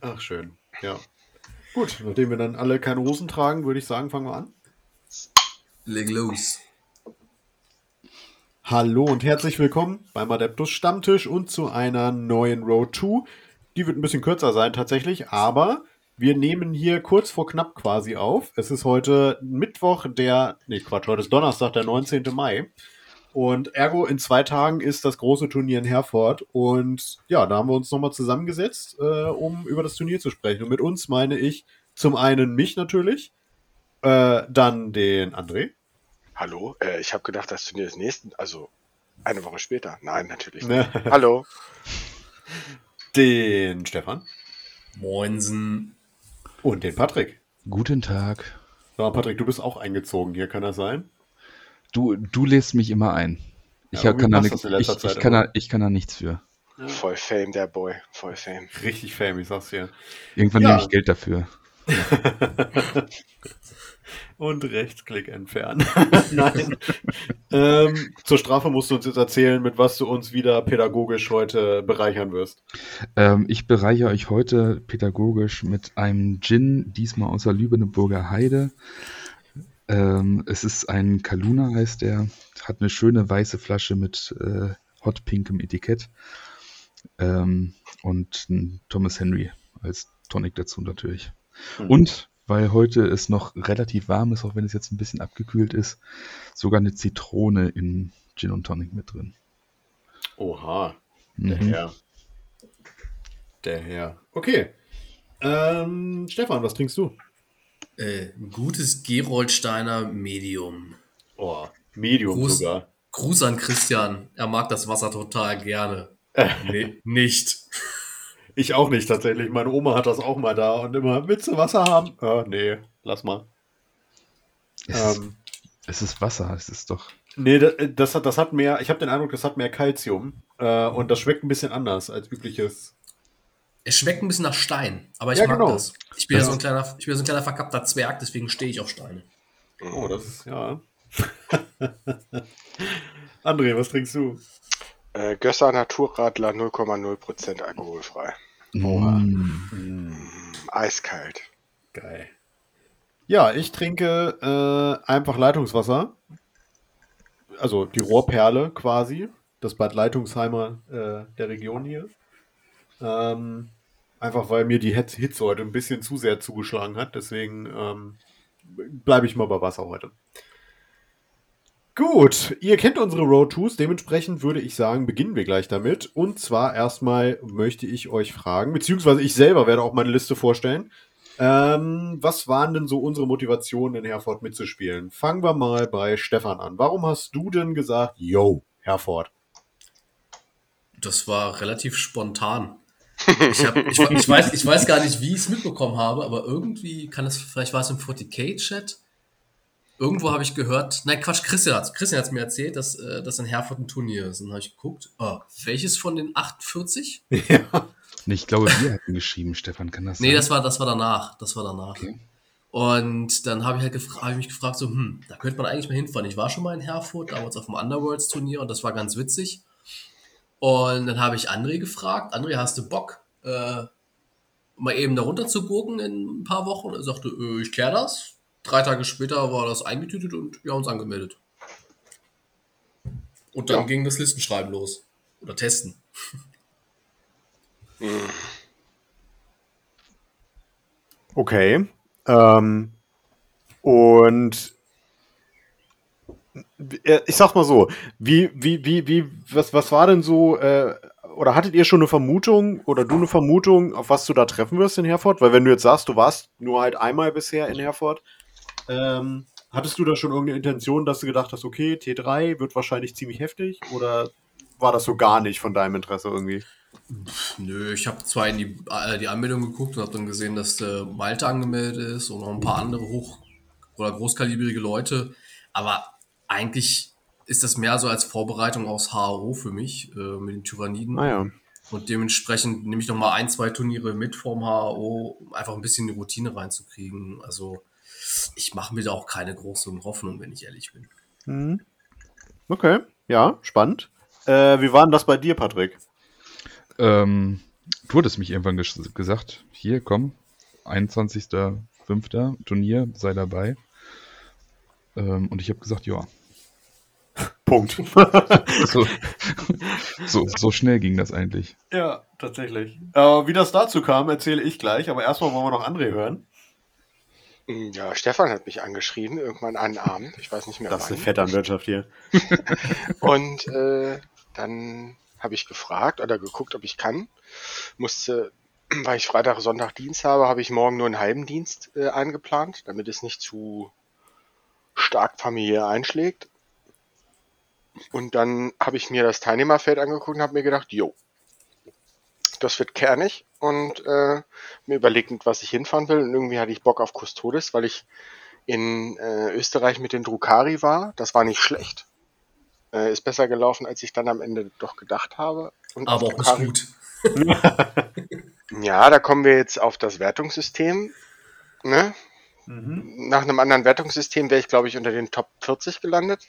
Ach, schön. Ja. Gut, nachdem wir dann alle keine Hosen tragen, würde ich sagen, fangen wir an. Leg los. Hallo und herzlich willkommen beim Adeptus Stammtisch und zu einer neuen Road 2. Die wird ein bisschen kürzer sein tatsächlich, aber wir nehmen hier kurz vor knapp quasi auf. Es ist heute Mittwoch, der, nee Quatsch, heute ist Donnerstag, der 19. Mai. Und ergo in zwei Tagen ist das große Turnier in Herford. Und ja, da haben wir uns nochmal zusammengesetzt, äh, um über das Turnier zu sprechen. Und mit uns meine ich zum einen mich natürlich, äh, dann den André. Hallo, äh, ich habe gedacht, das Turnier ist nächsten, also eine Woche später. Nein, natürlich nicht. Hallo. Den Stefan. Moinsen. Und den Patrick. Guten Tag. So, Patrick, du bist auch eingezogen hier, kann das sein? Du, du lädst mich immer ein. Ich, Ja, kann, da nix, ich, ich, Zeit kann da, ich kann da nichts für. Voll Fame, der Boy. Voll Fame. Richtig fame, ich sag's dir. Irgendwann Ja. nehme ich Geld dafür. Und Rechtsklick entfernen. Nein. ähm, zur Strafe musst du uns jetzt erzählen, mit was du uns wieder pädagogisch heute bereichern wirst. Ähm, ich bereiche euch heute pädagogisch mit einem Gin, diesmal aus der Lübeneburger Heide. Ähm, es ist ein Kaluna, heißt der. Hat eine schöne weiße Flasche mit äh, hotpinkem Etikett. Ähm, und ein Thomas Henry als Tonic dazu natürlich. Mhm. Und weil heute es noch relativ warm ist, auch wenn es jetzt ein bisschen abgekühlt ist, sogar eine Zitrone in Gin und Tonic mit drin. Oha, der Mhm. Herr. Der Herr. Okay. Ähm, Stefan, was trinkst du? Äh, ein gutes Geroldsteiner Medium. Oh, Medium Gruß, sogar. Gruß an Christian. Er mag das Wasser total gerne. nee, nicht. Ich auch nicht tatsächlich. Meine Oma hat das auch mal da und immer, willst du Wasser haben? Äh, nee, lass mal. Es, Ähm, es ist Wasser, es ist doch. nee, da- das hat, das hat mehr, ich habe den Eindruck, das hat mehr Calcium. Äh, und das schmeckt ein bisschen anders als übliches. Es schmeckt ein bisschen nach Stein, aber ich Ja, mag genau. das. Ich bin, ja Das- so ein kleiner, ich bin ja so ein kleiner verkappter Zwerg, deswegen stehe ich auf Steine. Oh, das ist, ja. André, was trinkst du? Äh, Gösser Naturradler 0,0% alkoholfrei. Mm. Mm, eiskalt. Geil. Ja, ich trinke äh, einfach Leitungswasser. Also die Rohrperle quasi. Das Bad Leitungsheimer äh, der Region hier. Ähm, einfach weil mir die Hitze heute ein bisschen zu sehr zugeschlagen hat. Deswegen ähm, bleibe ich mal bei Wasser heute. Gut, ihr kennt unsere Road Tours, dementsprechend würde ich sagen, beginnen wir gleich damit. Und zwar erstmal möchte ich euch fragen, beziehungsweise ich selber werde auch meine Liste vorstellen. Ähm, was waren denn so unsere Motivationen in Herford mitzuspielen? Fangen wir mal bei Stefan an. Warum hast du denn gesagt, yo, Herford? Das war relativ spontan. Ich, hab, ich, ich, weiß, ich weiß gar nicht, wie ich es mitbekommen habe, aber irgendwie kann es, vielleicht war es im 40k-Chat. Irgendwo habe ich gehört, nein, Quatsch, Christian hat Christian hat's mir erzählt, dass, äh, dass in Herford ein Turnier ist. Und dann habe ich geguckt, oh, welches von den 48? ja. Nee, ich glaube, wir hatten geschrieben, Stefan, kann das Nee, sein? das war, das war danach. Das war danach. Okay. Und dann habe ich halt gefra hab ich mich gefragt, so, hm, da könnte man eigentlich mal hinfahren. Ich war schon mal in Herford, damals auf dem Underworlds-Turnier und das war ganz witzig. Und dann habe ich André gefragt, André, hast du Bock, äh, mal eben da runter zu gurken in ein paar Wochen? Und er sagte, äh, ich klär das. Drei Tage später war das eingetütet und wir haben uns angemeldet. Und dann Ja. ging das Listenschreiben los. Oder testen. Okay. Ähm, und ich sag mal so, wie, wie, wie, wie, was, was war denn so, äh, oder hattet ihr schon eine Vermutung oder du eine Vermutung, auf was du da treffen wirst in Herford? Weil wenn du jetzt sagst, du warst nur halt einmal bisher in Herford, ähm, hattest du da schon irgendeine Intention, dass du gedacht hast, okay, T3 wird wahrscheinlich ziemlich heftig oder war das so gar nicht von deinem Interesse irgendwie? Nö, ich habe zwar in die, äh, die Anmeldung geguckt und habe dann gesehen, dass äh, Malte angemeldet ist und noch ein paar andere hoch- oder großkalibrige Leute. Aber eigentlich ist das mehr so als Vorbereitung aus HRO für mich äh, mit den Tyranniden. Naja. Und dementsprechend nehme ich noch mal ein, zwei Turniere mit vorm HRO, um einfach ein bisschen die Routine reinzukriegen. Also ich mache mir da auch keine großen Hoffnungen, wenn ich ehrlich bin. Mhm. Okay, ja, spannend. Äh, wie war denn das bei dir, Patrick? Ähm, Du hattest mich irgendwann ges gesagt, hier, komm, 21.05. Turnier, sei dabei. Ähm, und ich habe gesagt, ja. Punkt. So, so, so schnell ging das eigentlich. ja, tatsächlich. Äh, wie das dazu kam, erzähle ich gleich, aber erstmal wollen wir noch André hören. Hm, Ja, Stefan hat mich angeschrieben, irgendwann einen Abend. Ich weiß nicht mehr Das ist eine wann. Vetternwirtschaft hier. Und äh, dann habe ich gefragt oder geguckt, ob ich kann. Musste, weil ich Freitag, Sonntag Dienst habe, habe ich morgen nur einen halben Dienst äh, eingeplant, damit es nicht zu stark familiär einschlägt. Und dann habe ich mir das Teilnehmerfeld angeguckt und habe mir gedacht, jo, das wird kernig und äh, mir überlegt, was ich hinfahren will. Und irgendwie hatte ich Bock auf Custodes, weil ich in äh, Österreich mit den Drukari war. Das war nicht schlecht. Äh, ist besser gelaufen, als ich dann am Ende doch gedacht habe. Und Aber auch nicht gut. Ja, da kommen wir jetzt auf das Wertungssystem. Ne? Mhm. Nach einem anderen Wertungssystem wäre ich, glaube ich, unter den Top 40 gelandet.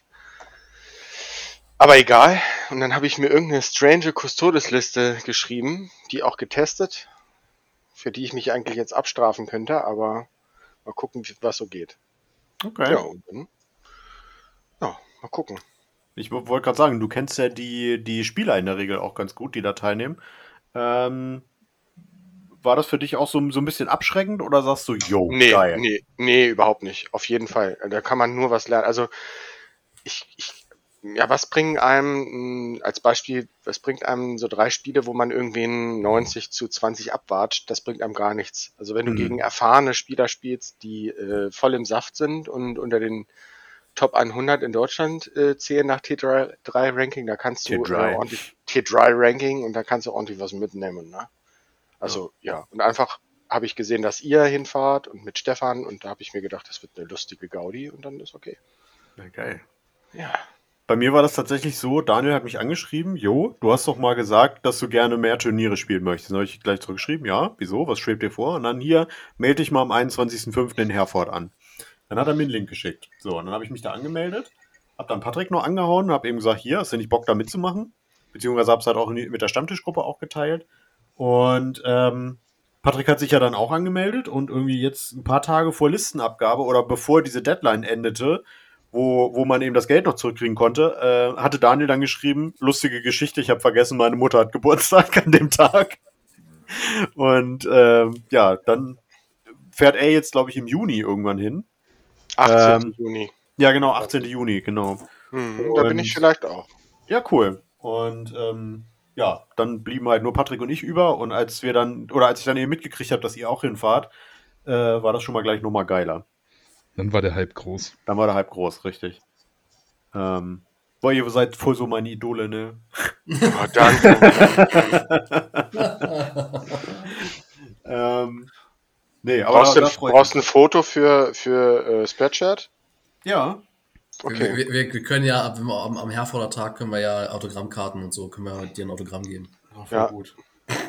Aber egal. Und dann habe ich mir irgendeine strange Custodes-Liste geschrieben, die auch getestet, für die ich mich eigentlich jetzt abstrafen könnte, aber mal gucken, was so geht. Okay. Ja, und dann, ja, mal gucken. Ich wollte gerade sagen, du kennst ja die, die Spieler in der Regel auch ganz gut, die da teilnehmen. Ähm, war das für dich auch so, so ein bisschen abschreckend oder sagst du, yo, Nee, geil? nee, nee, überhaupt nicht. Auf jeden Fall. Da kann man nur was lernen. Also ich, ich ja, was bringen einem, mh, als Beispiel, was bringt einem so drei Spiele, wo man irgendwen 90 zu 20 abwatscht? Das bringt einem gar nichts. Also wenn du Mhm. gegen erfahrene Spieler spielst, die äh, voll im Saft sind und unter den Top 100 in Deutschland äh, zählen nach T3 3 Ranking, da kannst du äh, T3. ordentlich T3 Ranking und da kannst du ordentlich was mitnehmen. Ne? Also ja, und einfach habe ich gesehen, dass ihr hinfahrt und mit Stefan und da habe ich mir gedacht, das wird eine lustige Gaudi und dann ist okay. Ja, geil. Ja. Bei mir war das tatsächlich so, Daniel hat mich angeschrieben, jo, du hast doch mal gesagt, dass du gerne mehr Turniere spielen möchtest. Dann habe ich gleich zurückgeschrieben, ja, wieso, was schwebt dir vor? Und dann hier, melde dich mal am 21.05. in Herford an. Dann hat er mir einen Link geschickt. So, und dann habe ich mich da angemeldet, habe dann Patrick noch angehauen, habe eben gesagt, hier, hast du nicht Bock da mitzumachen? Beziehungsweise habe es halt auch mit der Stammtischgruppe auch geteilt. Und ähm, Patrick hat sich ja dann auch angemeldet und irgendwie jetzt ein paar Tage vor Listenabgabe oder bevor diese Deadline endete, wo, wo man eben das Geld noch zurückkriegen konnte, äh, hatte Daniel dann geschrieben, lustige Geschichte, ich habe vergessen, meine Mutter hat Geburtstag an dem Tag. Und ähm, ja, dann fährt er jetzt, glaube ich, im Juni irgendwann hin. 18. Ähm, Juni. Ja, genau, 18. Juni, genau. Hm, da bin ich vielleicht auch. Ja, cool. Und ähm, ja, dann blieben halt nur Patrick und ich über. Und als wir dann, oder als ich dann eben mitgekriegt habe, dass ihr auch hinfahrt, äh, war das schon mal gleich nochmal geiler. Dann war der Hype groß. Dann war der Hype groß, richtig. Ähm, boah, ihr seid voll so meine Idole, ne? Oh, danke. ähm, nee, aber brauchst da, du da ein, freut brauchst ein Foto für, für äh, Spreadshirt? Ja, Okay. Wir, wir, wir können ja, wenn wir am, am Herforder Tag können wir ja Autogrammkarten und so, können wir dir ein Autogramm geben. Ja, voll Ja. gut.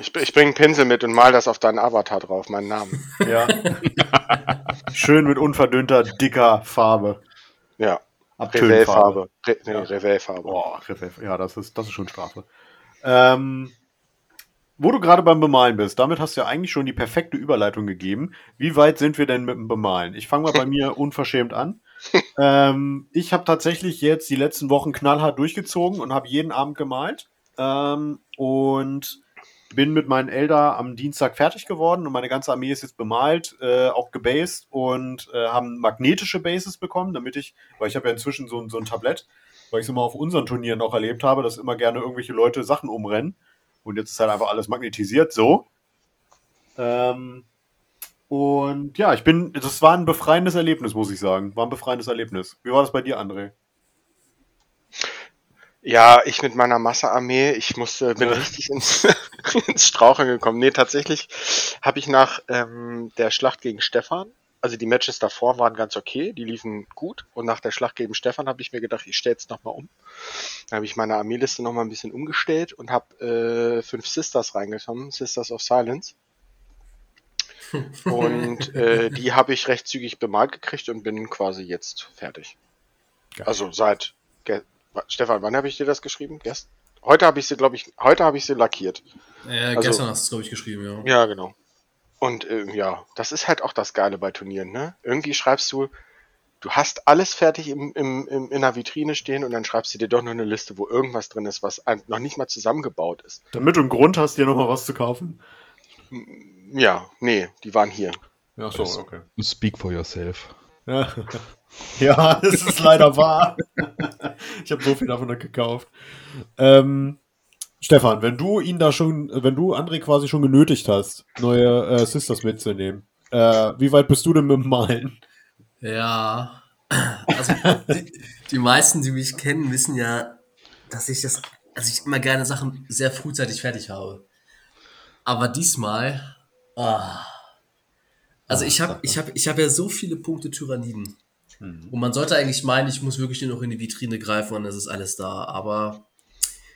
Ich, ich bringe einen Pinsel mit und mal das auf deinen Avatar drauf, meinen Namen. Ja. Schön mit unverdünnter, dicker Farbe. Ja. Revell-Farbe. Re nee, Ja. Revell-Farbe. Boah, Griff, ja, das ist, das ist schon Strafe. Ähm, wo du gerade beim Bemalen bist, damit hast du ja eigentlich schon die perfekte Überleitung gegeben. Wie weit sind wir denn mit dem Bemalen? Ich fange mal bei mir unverschämt an. ähm, ich habe tatsächlich jetzt die letzten Wochen knallhart durchgezogen und habe jeden Abend gemalt. Ähm, und bin mit meinen Elder am Dienstag fertig geworden und meine ganze Armee ist jetzt bemalt, äh, auch gebased und äh, haben magnetische Bases bekommen, damit ich, weil ich habe ja inzwischen so, ein- so ein Tablett, weil ich es immer auf unseren Turnieren auch erlebt habe, dass immer gerne irgendwelche Leute Sachen umrennen. Und jetzt ist halt einfach alles magnetisiert, so. Ähm, und ja, ich bin, das war ein befreiendes Erlebnis, muss ich sagen. War ein befreiendes Erlebnis. Wie war das bei dir, André? Ja, ich mit meiner Massearmee, ich musste, bin Ja. richtig ins, ins Straucheln gekommen. Nee, tatsächlich habe ich nach ähm, der Schlacht gegen Stefan, also die Matches davor waren ganz okay, die liefen gut. Und nach der Schlacht gegen Stefan habe ich mir gedacht, ich stelle es nochmal um. Da habe ich meine Armeeliste nochmal ein bisschen umgestellt und habe äh, fünf Sisters reingekommen, Sisters of Silence. Und äh, die habe ich recht zügig bemalt gekriegt und bin quasi jetzt fertig. Geil. Also seit Stefan, wann habe ich dir das geschrieben? Gest Heute habe ich sie, glaube ich, heute habe ich sie lackiert. Ja, Also- gestern hast du es, glaube ich, geschrieben, ja. Ja, genau. Und äh, ja, das ist halt auch das Geile bei Turnieren, ne? Irgendwie schreibst du, du hast alles fertig im, im, im, in der Vitrine stehen und dann schreibst du dir doch nur eine Liste, wo irgendwas drin ist, was noch nicht mal zusammengebaut ist. Damit du einen Grund hast, dir nochmal was zu kaufen. Ja, nee, die waren hier. Ja, so, okay. Speak for yourself. Ja, es ist leider wahr. ich habe so viel davon gekauft. Ähm, Stefan, wenn du ihn da schon, wenn du André quasi schon genötigt hast, neue äh, Sisters mitzunehmen, äh, wie weit bist du denn mit dem Malen? Ja, also die, die meisten, die mich kennen, wissen ja, dass ich das, also ich immer gerne Sachen sehr frühzeitig fertig habe. Aber diesmal, ah, also ich habe, ich habe, ich habe ja so viele Punkte Tyranniden. Und man sollte eigentlich meinen, ich muss wirklich nur noch in die Vitrine greifen und es ist alles da. Aber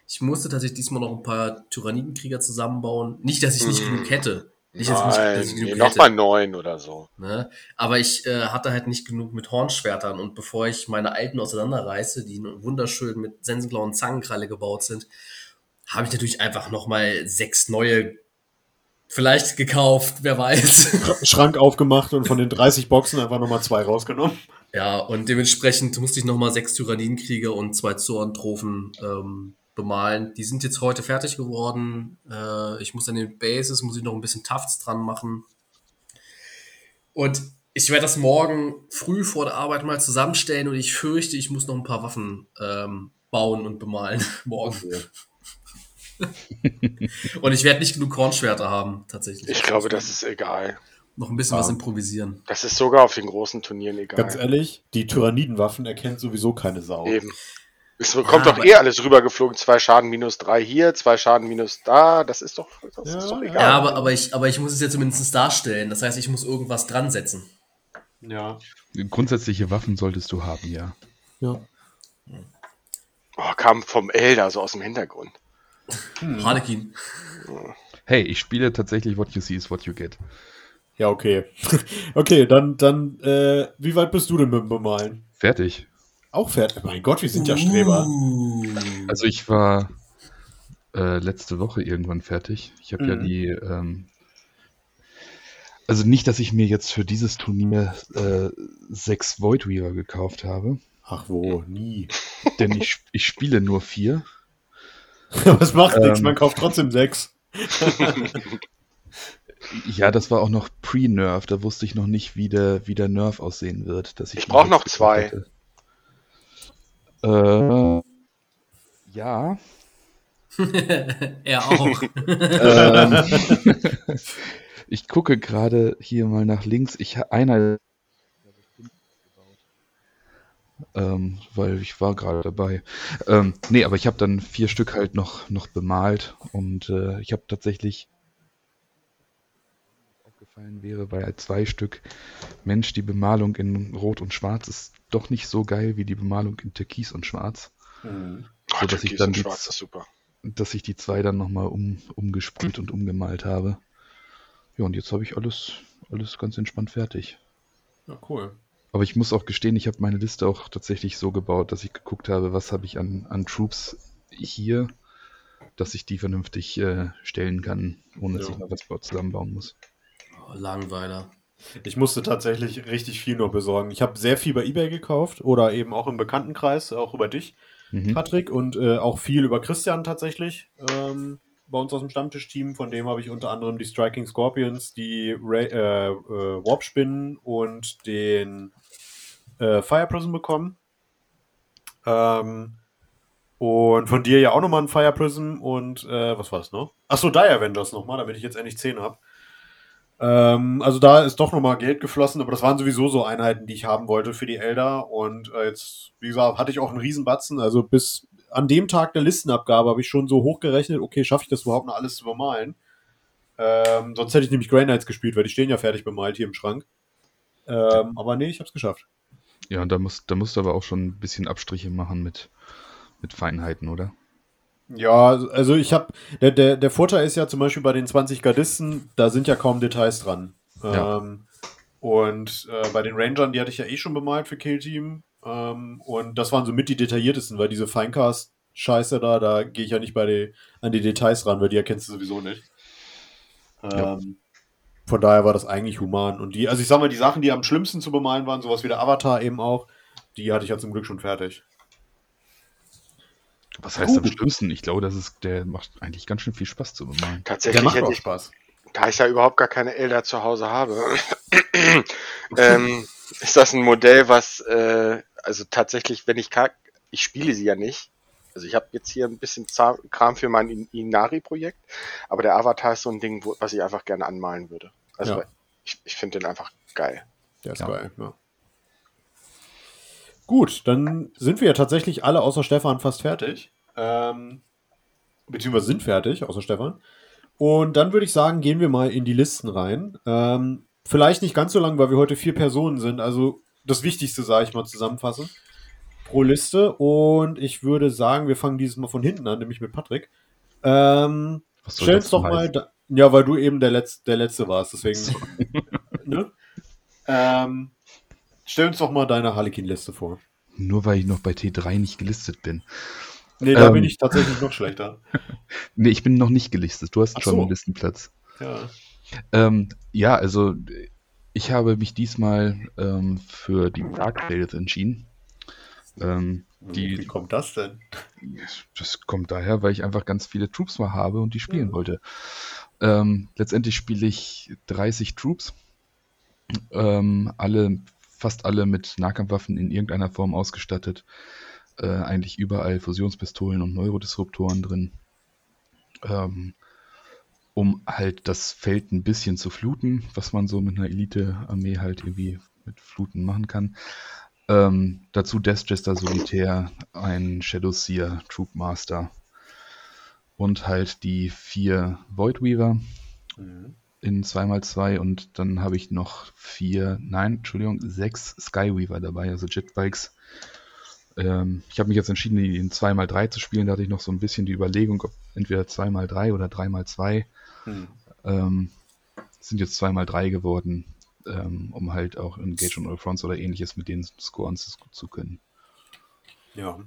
ich musste tatsächlich diesmal noch ein paar Tyrannidenkrieger zusammenbauen. Nicht, dass ich nicht Hm. genug hätte. Nicht, dass ich nicht, dass ich nee, genug noch hätte. mal neun oder so. Ne? Aber ich äh, hatte halt nicht genug mit Hornschwertern und bevor ich meine alten auseinanderreiße, die wunderschön mit sensenblauen Zangenkralle gebaut sind, habe ich natürlich einfach nochmal sechs neue vielleicht gekauft, wer weiß. Schrank aufgemacht und von den 30 Boxen einfach nochmal zwei rausgenommen. ja, und dementsprechend musste ich nochmal sechs Tyrannidenkrieger und zwei Zoantrophen ähm, bemalen. Die sind jetzt heute fertig geworden. Äh, ich muss an den Bases, muss ich noch ein bisschen Tufts dran machen. Und ich werde das morgen früh vor der Arbeit mal zusammenstellen und ich fürchte, ich muss noch ein paar Waffen ähm, bauen und bemalen morgen. und ich werde nicht genug Kornschwerter haben, tatsächlich. Ich glaube, das ist egal. noch ein bisschen Ja. was improvisieren. Das ist sogar auf den großen Turnieren egal. Ganz ehrlich, die Tyrannidenwaffen erkennt sowieso keine Sau. Eben. Es kommt Ja, doch eh alles rübergeflogen. Zwei Schaden minus drei hier, zwei Schaden minus da. Das ist doch, das Ja, ist doch egal. Ja, aber, aber, ich, aber ich muss es ja zumindest darstellen. Das heißt, ich muss irgendwas dran setzen. Ja. Grundsätzliche Waffen solltest du haben, ja. ja. Oh, kam vom Elder, so aus dem Hintergrund. Hm. Harlequin. Hey, ich spiele tatsächlich What You See is What You Get. Ja, okay. okay, dann, dann äh, wie weit bist du denn mit dem Bemalen? Fertig. Auch fertig. Mein Gott, wir sind ja Streber. Uh. Also ich war äh, letzte Woche irgendwann fertig. Ich habe ja Mhm. die, ähm, also nicht, dass ich mir jetzt für dieses Turnier äh, sechs Void Weaver gekauft habe, Ach wo, nie. denn ich, ich spiele nur vier. Was macht nichts, Ähm. man kauft trotzdem sechs. Ja, das war auch noch Pre-Nerf, da wusste ich noch nicht, wie der, wie der Nerf aussehen wird. Dass ich Ich die brauch sechs noch zwei. Äh, ja. er auch. ähm, ich gucke gerade hier mal nach links. Ich einer ähm, weil ich war gerade dabei. Ähm, nee, aber ich habe dann vier Stück halt noch, noch bemalt und äh, ich habe tatsächlich aufgefallen wäre bei zwei Stück Mensch, die Bemalung in Rot und Schwarz ist doch nicht so geil wie die Bemalung in Türkis und Schwarz, Mhm. Oh, So, dass ich Türkis dann und die- Schwarz ist super. dass ich die zwei dann nochmal um, umgesprüht und umgemalt habe. Ja, und jetzt habe ich alles, alles ganz entspannt fertig. Ja, cool. Aber ich muss auch gestehen, ich habe meine Liste auch tatsächlich so gebaut, dass ich geguckt habe, was habe ich an, an Troops hier, dass ich die vernünftig äh, stellen kann, ohne dass Ja. ich noch was zusammenbauen muss. Oh, Langweiler. Ich musste tatsächlich richtig viel nur besorgen. Ich habe sehr viel bei eBay gekauft oder eben auch im Bekanntenkreis, auch über dich, Mhm. Patrick, und äh, auch viel über Christian tatsächlich. Ähm, bei uns aus dem Stammtischteam, von dem habe ich unter anderem die Striking Scorpions, die Ra äh, äh, Warp Spinnen und den äh, Fire Prism bekommen. Ähm, und von dir ja auch nochmal ein Fire Prism und äh, was war das noch? Achso, Die Avengers nochmal, damit ich jetzt endlich 10 habe. Ähm, also da ist doch nochmal Geld geflossen, aber das waren sowieso so Einheiten, die ich haben wollte für die Elder. Und äh, jetzt, wie gesagt, hatte ich auch einen Riesenbatzen. Also bis an dem Tag der Listenabgabe habe ich schon so hochgerechnet, okay, schaffe ich das überhaupt noch alles zu bemalen? Ähm, sonst hätte ich nämlich Grey Knights gespielt, weil die stehen ja fertig bemalt hier im Schrank. Ähm, aber nee, ich habe es geschafft. Ja, da, muss, da musst du aber auch schon ein bisschen Abstriche machen mit, mit Feinheiten, oder? Ja, also ich habe, der, der, der Vorteil ist ja zum Beispiel bei den 20 Gardisten, da sind ja kaum Details dran. Ja. Ähm, und äh, bei den Rangern, die hatte ich ja eh schon bemalt für Kill Team. Ähm, und das waren so mit die detailliertesten, weil diese Finecast Scheiße da, da gehe ich ja nicht bei die, an die Details ran, weil die erkennst du sowieso nicht. Ja. Von daher war das eigentlich human. Und die, also ich sag mal, die Sachen, die am schlimmsten zu bemalen waren, sowas wie der Avatar eben auch, die hatte ich ja zum Glück schon fertig. Was heißt am Gut. schlimmsten? Ich glaube, das ist, der macht eigentlich ganz schön viel Spaß zu bemalen. Der Tatsächlich macht hätte auch ich, Spaß. da ich ja überhaupt gar keine Elder zu Hause habe, ähm, ist das ein Modell, was, äh, also tatsächlich, wenn ich ich spiele sie ja nicht. Also ich habe jetzt hier ein bisschen Kram für mein In- Inari-Projekt, aber der Avatar ist so ein Ding, wo, was ich einfach gerne anmalen würde. Also Ja. ich, ich finde den einfach geil. Der ist Ja. geil, ja. Gut, dann sind wir ja tatsächlich alle außer Stefan fast fertig. Ähm, beziehungsweise sind fertig, außer Stefan. Und dann würde ich sagen, gehen wir mal in die Listen rein. Ähm, vielleicht nicht ganz so lang, weil wir heute vier Personen sind. Also das Wichtigste, sage ich mal, zusammenfassen. Pro Liste. Und ich würde sagen, wir fangen dieses Mal von hinten an, nämlich mit Patrick. Ähm, Stell uns doch mal. Da, ja, weil du eben der, Letz-, der Letzte warst, deswegen. ne? ähm, stell uns doch mal deine Harlequin-Liste vor. Nur weil ich noch bei T3 nicht gelistet bin. Nee, da Ähm. bin ich tatsächlich noch schlechter. Nee, ich bin noch nicht gelistet. Du hast Ach schon so. einen Listenplatz. Ja. Ähm, ja, also ich habe mich diesmal ähm, für die Dark Tales entschieden. Ähm, Wie die, kommt das denn? das kommt daher, weil ich einfach ganz viele Troops mal habe und die spielen Ja. wollte. Ähm, letztendlich spiele ich 30 Troops. Ähm, alle, fast alle mit Nahkampfwaffen in irgendeiner Form ausgestattet. Äh, eigentlich überall Fusionspistolen und Neurodisruptoren drin. Ähm, um halt das Feld ein bisschen zu fluten, was man so mit einer Elite-Armee halt irgendwie mit Fluten machen kann. Ähm, dazu Deathjester Solitär, ein Shadowseer Troop Master und halt die vier Voidweaver Mhm. in 2x2 und dann habe ich noch vier, nein, Entschuldigung, sechs Skyweaver dabei, also Jetbikes. Ähm, ich habe mich jetzt entschieden, die in 2x3 zu spielen. Da hatte ich noch so ein bisschen die Überlegung, ob entweder 2x3 oder 3x2. Hm. Ähm, sind jetzt 2x3 geworden, ähm, um halt auch Engage on All Fronts oder ähnliches mit denen scoren zu, zu können. Ja.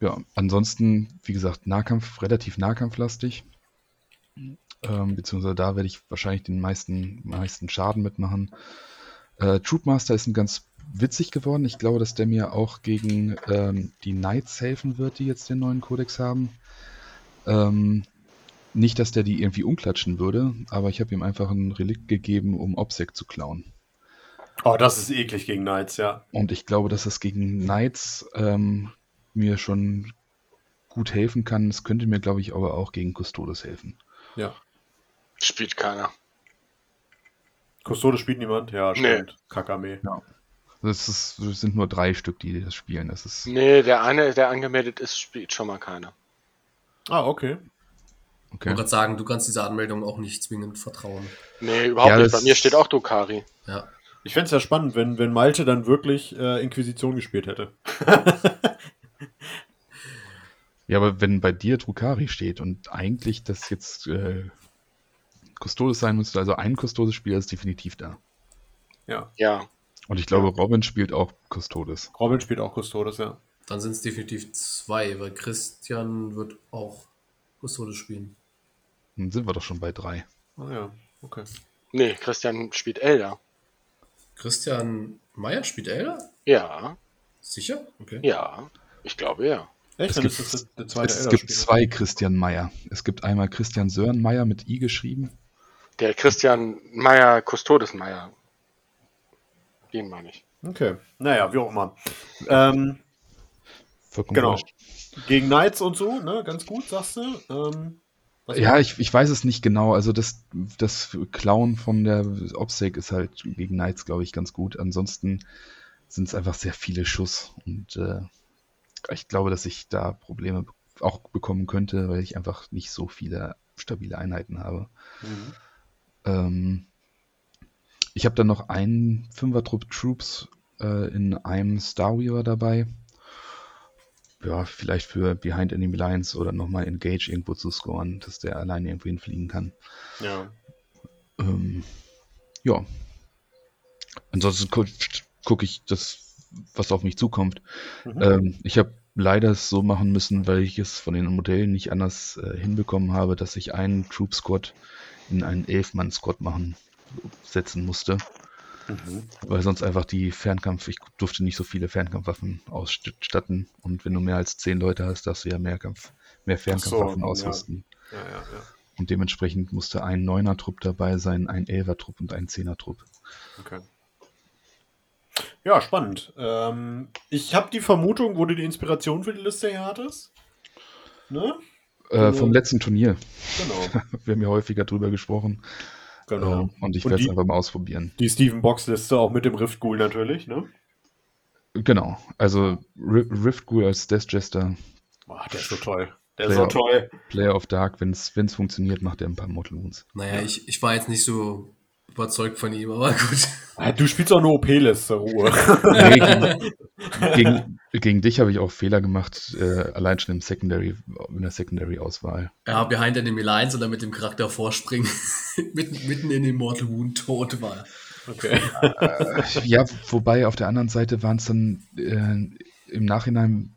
Ja, ansonsten, wie gesagt, Nahkampf, relativ nahkampflastig. Ähm, beziehungsweise da werde ich wahrscheinlich den meisten, meisten Schaden mitmachen. Äh, Troopmaster ist ein ganz witzig geworden. Ich glaube, dass der mir auch gegen ähm, die Knights helfen wird, die jetzt den neuen Kodex haben. Ähm, nicht, dass der die irgendwie umklatschen würde, aber ich habe ihm einfach ein Relikt gegeben, um Obsec zu klauen. Oh, das ist eklig gegen Knights, ja. Und ich glaube, dass das gegen Knights ähm, mir schon gut helfen kann. Es könnte mir, glaube ich, aber auch gegen Custodes helfen. Ja. Spielt keiner. Custodes spielt niemand? Ja, Nee. stimmt. Kackarmee. Das, ist, das sind nur drei Stück, die das spielen. Das ist Nee, der eine, der angemeldet ist, spielt schon mal keiner. Ah, okay. Ich okay. wollte gerade sagen, du kannst dieser Anmeldung auch nicht zwingend vertrauen. Nee, überhaupt Ja, nicht. Bei mir steht auch Drukari. Ja. Ich fände es ja spannend, wenn, wenn Malte dann wirklich äh, Inquisition gespielt hätte. Ja, aber wenn bei dir Drukari steht und eigentlich das jetzt äh, Custodes sein müsste, also ein Custodes-Spieler ist definitiv da. Ja. Ja. Und ich glaube, Robin spielt auch Custodes. Robin spielt auch Custodes, ja. Dann sind es definitiv zwei, weil Christian wird auch Custodes spielen. Dann sind wir doch schon bei drei. Ah ja, okay. Nee, Christian spielt Elder. Christian Meyer spielt Elder? Ja, Sicher? Okay. ja. Ich glaube ja. Echt? Es gibt, ist das der, der zweite es gibt zwei Christian Meyer. Es gibt einmal Christian Sören Meyer mit I geschrieben. Der Christian Meyer, Custodes Meyer. Den meine ich. Okay. Naja, wie auch immer. Ähm, genau. Gegen Knights und so, ne? Ganz gut, sagst du. Ähm, was- Ja, ich, ich weiß es nicht genau. Also das, das Klauen von der Obsec ist halt gegen Knights, glaube ich, ganz gut. Ansonsten sind es einfach sehr viele Schuss. Und äh, ich glaube, dass ich da Probleme auch bekommen könnte, weil ich einfach nicht so viele stabile Einheiten habe. Mhm. Ähm, ich habe dann noch einen Fünfer-Trupp Troops äh, in einem Starweaver dabei. Ja, vielleicht für Behind Enemy Lines oder nochmal Engage irgendwo zu scoren, dass der alleine irgendwo hinfliegen kann. Ja. Ähm, ja. Ansonsten gucke guck ich das, was auf mich zukommt. Mhm. Ähm, ich habe leider es so machen müssen, weil ich es von den Modellen nicht anders äh, hinbekommen habe, dass ich einen Troop Squad in einen Elf-Mann-Squad machen setzen musste. Mhm. Weil sonst einfach die Fernkampf, ich durfte nicht so viele Fernkampfwaffen ausstatten. Und wenn du mehr als zehn Leute hast, darfst du ja mehr, Kampf, mehr Fernkampfwaffen so, ausrüsten. Ja. Ja, ja, und dementsprechend musste ein Neuner-Trupp dabei sein, ein Elfer-Trupp und ein Zehner-Trupp. Okay. Ja, spannend. Ähm, ich habe die Vermutung, wo du die Inspiration für die Liste her hattest. Ne? Äh, vom letzten Turnier. Genau. Wir haben ja häufiger drüber gesprochen. Genau. Und ich werde es einfach mal ausprobieren. Die Steven Box Liste auch mit dem Rift Ghoul natürlich, ne? Genau. Also Rift Ghoul als Death Jester. Boah, der ist so toll. Der Player, ist so toll. Player of Dark, wenn es funktioniert, macht er ein paar Mortal Wounds. Naja, ich, ich war jetzt nicht so überzeugt von ihm, aber gut. Du spielst auch eine OP-Liste, Ruhe. Nee, gegen, gegen, gegen, dich habe ich auch Fehler gemacht, äh, allein schon im Secondary, in der Secondary-Auswahl. Ja, Behind Enemy Lines und dann mit dem Charakter vorspringen, mitten, mitten in den Mortal Wound tot war. Okay. Äh, ja, wobei auf der anderen Seite waren es dann äh, im Nachhinein,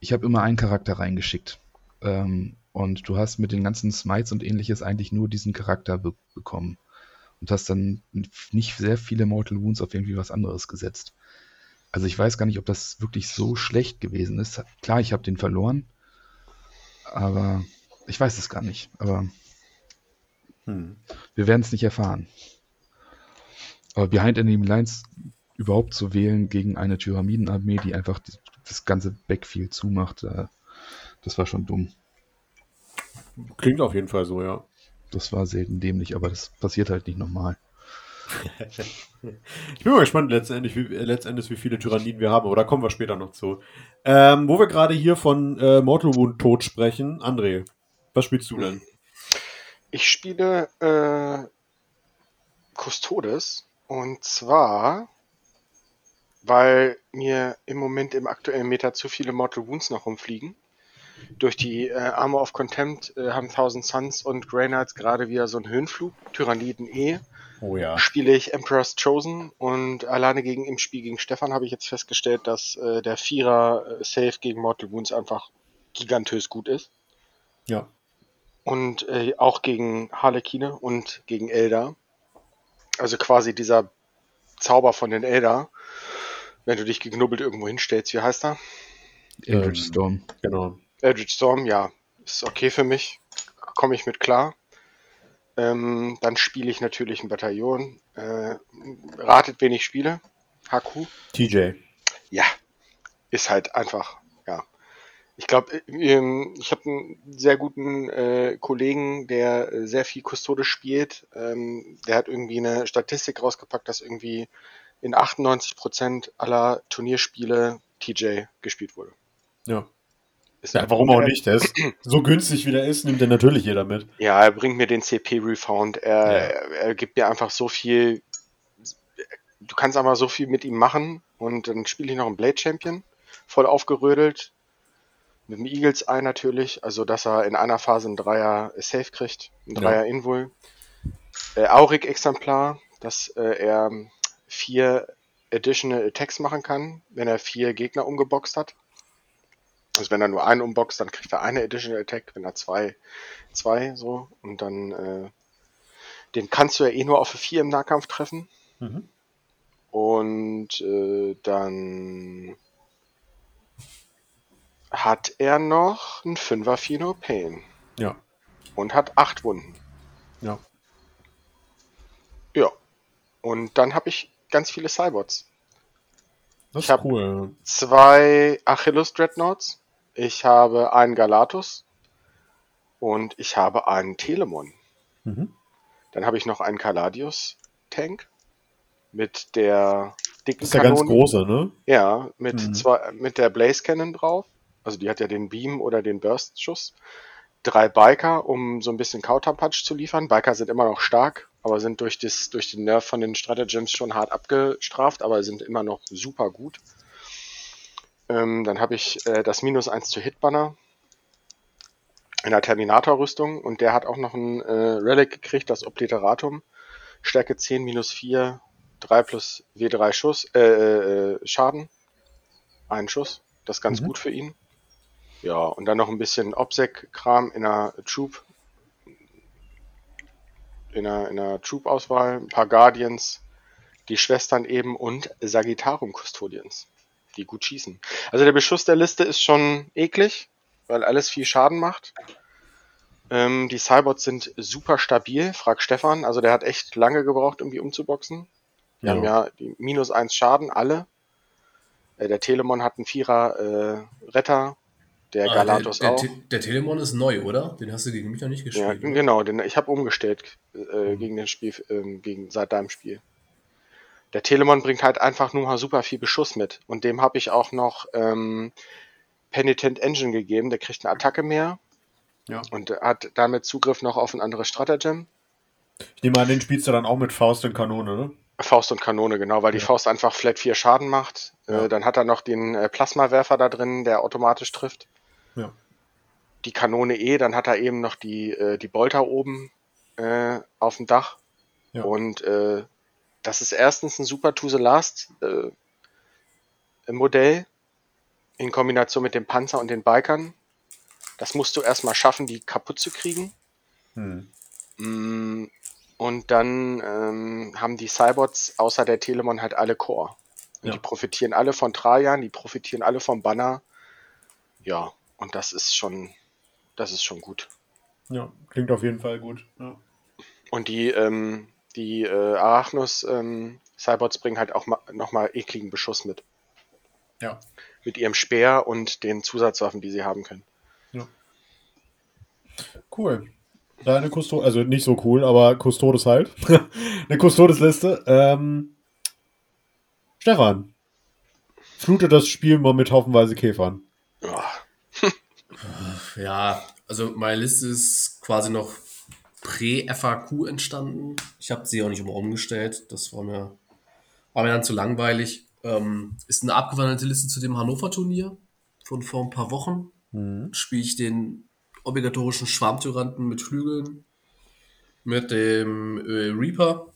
ich habe immer einen Charakter reingeschickt. Ähm, und du hast mit den ganzen Smites und ähnliches eigentlich nur diesen Charakter be bekommen und hast dann nicht sehr viele Mortal Wounds auf irgendwie was anderes gesetzt. Also ich weiß gar nicht, ob das wirklich so schlecht gewesen ist. Klar, ich habe den verloren, aber ich weiß es gar nicht. Aber hm. wir werden es nicht erfahren. Aber Behind Enemy Lines überhaupt zu wählen gegen eine Tyramidenarmee, die einfach das ganze Backfield zumacht, das war schon dumm. Klingt auf jeden Fall so, ja. Das war selten dämlich, aber das passiert halt nicht nochmal. ich bin mal gespannt letztendlich, wie, letztendlich, wie viele Tyranniden wir haben, aber da kommen wir später noch zu. Ähm, wo wir gerade hier von äh, Mortal Wound Tod sprechen, André, was spielst du denn? Ich spiele äh, Custodes und zwar, weil mir im Moment im aktuellen Meta zu viele Mortal Wounds noch rumfliegen durch die äh, Armor of Contempt äh, haben Thousand Suns und Grey Knights gerade wieder so einen Höhenflug. Tyranniden E. Oh ja. Spiele ich Emperor's Chosen und alleine gegen im Spiel gegen Stefan habe ich jetzt festgestellt, dass äh, der Vierer äh, Safe gegen Mortal Wounds einfach gigantös gut ist. Ja. Und äh, auch gegen Harlekine und gegen Elder. Also quasi dieser Zauber von den Elder. Wenn du dich geknubbelt irgendwo hinstellst, wie heißt er? Eldritch Storm. Genau. Eldritch Storm, ja, ist okay für mich. Komme ich mit klar. Ähm, dann spiele ich natürlich ein Bataillon. Äh, ratet, wen ich spiele? Haku? TJ. Ja, ist halt einfach, ja. Ich glaube, ähm, ich habe einen sehr guten äh, Kollegen, der sehr viel Kustode spielt. Ähm, der hat irgendwie eine Statistik rausgepackt, dass irgendwie in 98% aller Turnierspiele TJ gespielt wurde. Ja. Ja, warum auch nicht? Der ist so günstig wie der ist, nimmt er natürlich jeder mit. Ja, er bringt mir den CP-Refound. Er, ja. er, gibt mir einfach so viel. Du kannst einfach so viel mit ihm machen. Und dann spiele ich noch einen Blade Champion. Voll aufgerödelt. Mit dem Eagles Eye natürlich. Also, dass er in einer Phase einen Dreier Safe kriegt. Ein Dreier ja. Invul. Äh, Aurik Exemplar, dass äh, er vier Additional Attacks machen kann, wenn er vier Gegner umgeboxt hat. Also wenn er nur einen umboxt, dann kriegt er eine Additional Attack, wenn er zwei, zwei so. Und dann, äh, den kannst du ja eh nur auf 4 im Nahkampf treffen. Mhm. Und äh, dann hat er noch einen 5er Fino Pain. Ja. Und hat acht Wunden. Ja. Ja. Und dann habe ich ganz viele Cybots. Das ich ist cool. Zwei Achilles Dreadnoughts. Ich habe einen Galatus und ich habe einen Telemon. Mhm. Dann habe ich noch einen Kaladius-Tank mit der dicken Das ist der ganz große, ne? Ja, mit, mhm. zwei, mit der Blaze Cannon drauf. Also die hat ja den Beam oder den Burst-Schuss. Drei Biker, um so ein bisschen Counterpunch zu liefern. Biker sind immer noch stark, aber sind durch, das, durch den Nerv von den Stratagems schon hart abgestraft, aber sind immer noch super gut. Ähm, dann habe ich äh, das Minus 1 zu Hitbanner in der Terminator-Rüstung und der hat auch noch ein äh, Relic gekriegt, das Obliteratum. Stärke 10, minus 4, 3 plus W3 Schuss, äh, äh, Schaden. Ein Schuss. Das ist ganz Mhm. gut für ihn. Ja, und dann noch ein bisschen Obsec-Kram in der Troop. In der, in der Troop-Auswahl. Ein paar Guardians, die Schwestern eben und Sagittarium Custodians, die gut schießen. Also der Beschuss der Liste ist schon eklig, weil alles viel Schaden macht. Ähm, die Cybots sind super stabil, frag Stefan. Also der hat echt lange gebraucht, um die umzuboxen. Wir haben ja die minus eins Schaden, alle. Äh, der Telemon hat einen Vierer äh, Retter, der Ah, Galatos der, der, auch. Te- der Telemon ist neu, oder? Den hast du gegen mich noch nicht Ja, gespielt. oder? genau, den, ich habe umgestellt äh, gegen den Spiel, ähm, gegen seit deinem Spiel. Der Telemon bringt halt einfach nur mal super viel Beschuss mit. Und dem habe ich auch noch ähm, Penitent Engine gegeben, der kriegt eine Attacke mehr Ja. und hat damit Zugriff noch auf ein anderes Stratagem. Ich nehme an, den spielst du dann auch mit Faust und Kanone, ne? Faust und Kanone, genau, weil die Ja. Faust einfach flat 4 Schaden macht. Ja. Äh, dann hat er noch den äh, Plasmawerfer da drin, der automatisch trifft. Ja. Die Kanone eh, dann hat er eben noch die, äh, die Bolter oben äh, auf dem Dach. Ja. Und äh, das ist erstens ein super To the Last äh, Modell in Kombination mit dem Panzer und den Bikern. Das musst du erstmal schaffen, die kaputt zu kriegen. Hm. Mm, Und dann ähm, haben die Cybots außer der Telemon halt alle Core. Und Ja. die profitieren alle von Trajan, die profitieren alle vom Banner. Ja, und das ist schon, das ist schon gut. Ja, klingt auf jeden Fall gut. Ja. Und die, ähm, die äh, Arachnus ähm, Cybots bringen halt auch ma nochmal ekligen Beschuss mit. Ja. Mit ihrem Speer und den Zusatzwaffen, die sie haben können. Cool. Deine Custodes, also nicht so cool, aber Custodes halt. Eine Custodes-Liste. Ähm, Stefan, flute das Spiel mal mit haufenweise Käfern. Ja, Ja, also meine Liste ist quasi noch prä-FAQ entstanden. Ich habe sie auch nicht immer umgestellt. Das war mir, war mir dann zu langweilig. Ähm, ist eine abgewandelte Liste zu dem Hannover-Turnier von vor ein paar Wochen. Spiele ich den obligatorischen Schwarmtyranten mit Flügeln, mit dem äh, Reaper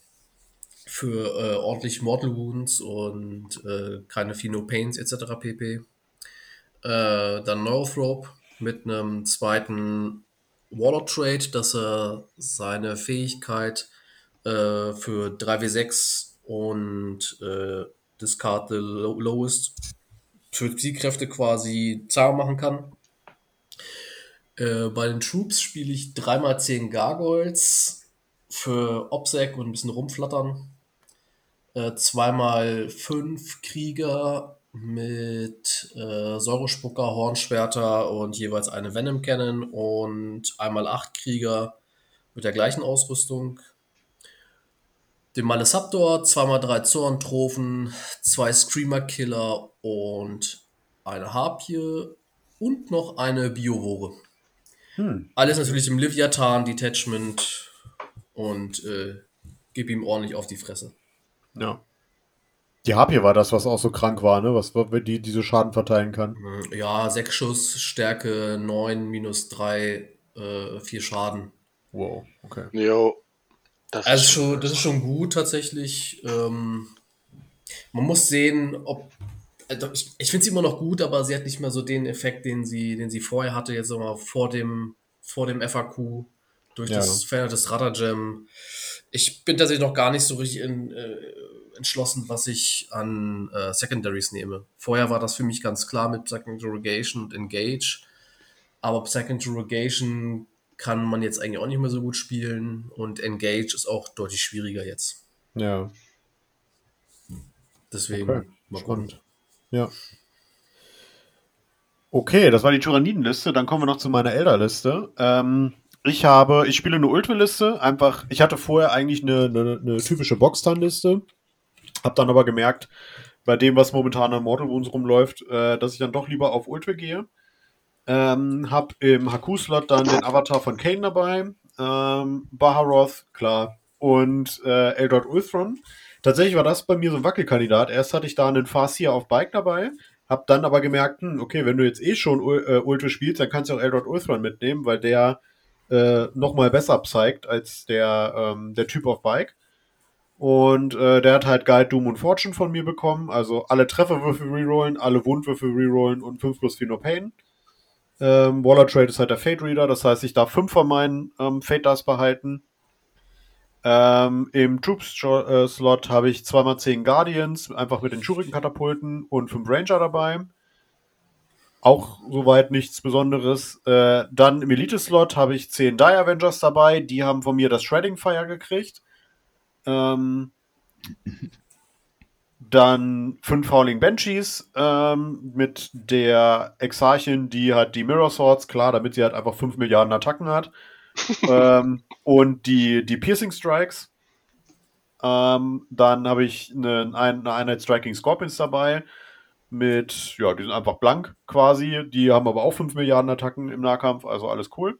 für äh, ordentlich Mortal Wounds und äh, keine Fino Pains etc. pp. Äh, dann Neurothrope mit einem zweiten Warlord Trade, dass er seine Fähigkeit äh, für 3w6 und äh, Discard the low Lowest für Zielkräfte quasi zahl machen kann. Äh, bei den Troops spiele ich 3x10 Gargoyles für Obsec und ein bisschen rumflattern. Äh, 2x5 Krieger mit äh, Säurespucker, Hornschwerter und jeweils eine Venom Cannon und einmal 8 Krieger mit der gleichen Ausrüstung. Den Malesaptor, 2x3 Zorntrophen, zwei Screamer Killer und eine Harpie und noch eine Biowore. Hm. Alles natürlich im Leviathan Detachment und äh, gib ihm ordentlich auf die Fresse. Ja. Die Harpie war das, was auch so krank war, ne? Was die diese Schaden verteilen kann. Ja, 6 Schuss, Stärke 9, minus 3, äh, 4 Schaden. Wow, okay. jo. Das Also schon, das ist schon gut tatsächlich. Ähm, man muss sehen, ob. Also ich ich finde sie immer noch gut, aber sie hat nicht mehr so den Effekt, den sie, den sie vorher hatte, jetzt nochmal vor dem, vor dem FAQ, durch Ja. das verändertes Radar-Gem. Ich bin tatsächlich noch gar nicht so richtig in, äh, entschlossen, was ich an äh, Secondaries nehme. Vorher war das für mich ganz klar mit Second Interrogation und Engage. Aber Second Interrogation kann man jetzt eigentlich auch nicht mehr so gut spielen und Engage ist auch deutlich schwieriger jetzt. Ja, Deswegen okay. mal gucken. Spannend. Ja. Okay, das war die Tyrannidenliste. Dann kommen wir noch zu meiner Elder-Liste. Ähm, ich habe, ich spiele eine Ultra-Liste. Einfach, ich hatte vorher eigentlich eine, eine, eine typische Boxtan-Liste. Hab dann aber gemerkt, bei dem, was momentan an Mortal Wounds rumläuft, äh, dass ich dann doch lieber auf Ultra gehe. Ähm, hab im Haku-Slot dann den Avatar von Kane dabei. Ähm, Baharoth, klar. Und äh, Eldor Ulthron. Tatsächlich war das bei mir so ein Wackelkandidat. Erst hatte ich da einen Farseer auf Bike dabei, hab dann aber gemerkt, hm, okay, wenn du jetzt eh schon Ul- äh, Ultra spielst, dann kannst du auch Eldor Ulthron mitnehmen, weil der äh, nochmal besser zeigt als der, ähm, der Typ auf Bike. Und äh, der hat halt Guide, Doom und Fortune von mir bekommen. Also alle Trefferwürfel rerollen, alle Wundwürfel rerollen und 5 plus 4 No Pain. Ähm, Waller Trade ist halt der Fate Reader, das heißt, ich darf 5 von meinen ähm, Fate Dice behalten. Ähm, Im Troops-Slot äh, habe ich 2x10 Guardians, einfach mit den Shuriken-Katapulten und 5 Ranger dabei. Auch soweit nichts Besonderes. Äh, dann im Elite-Slot habe ich 10 Die Avengers dabei, die haben von mir das Shredding Fire gekriegt. Ähm, dann 5 Howling Banshees ähm, mit der Exarchin, die hat die Mirror Swords, klar, damit sie halt einfach 5 Milliarden Attacken hat. ähm, und die, die Piercing Strikes. Ähm, dann habe ich eine, eine Einheit Striking Scorpions dabei. Mit, ja, die sind einfach blank quasi. Die haben aber auch 5 Milliarden Attacken im Nahkampf, also alles cool.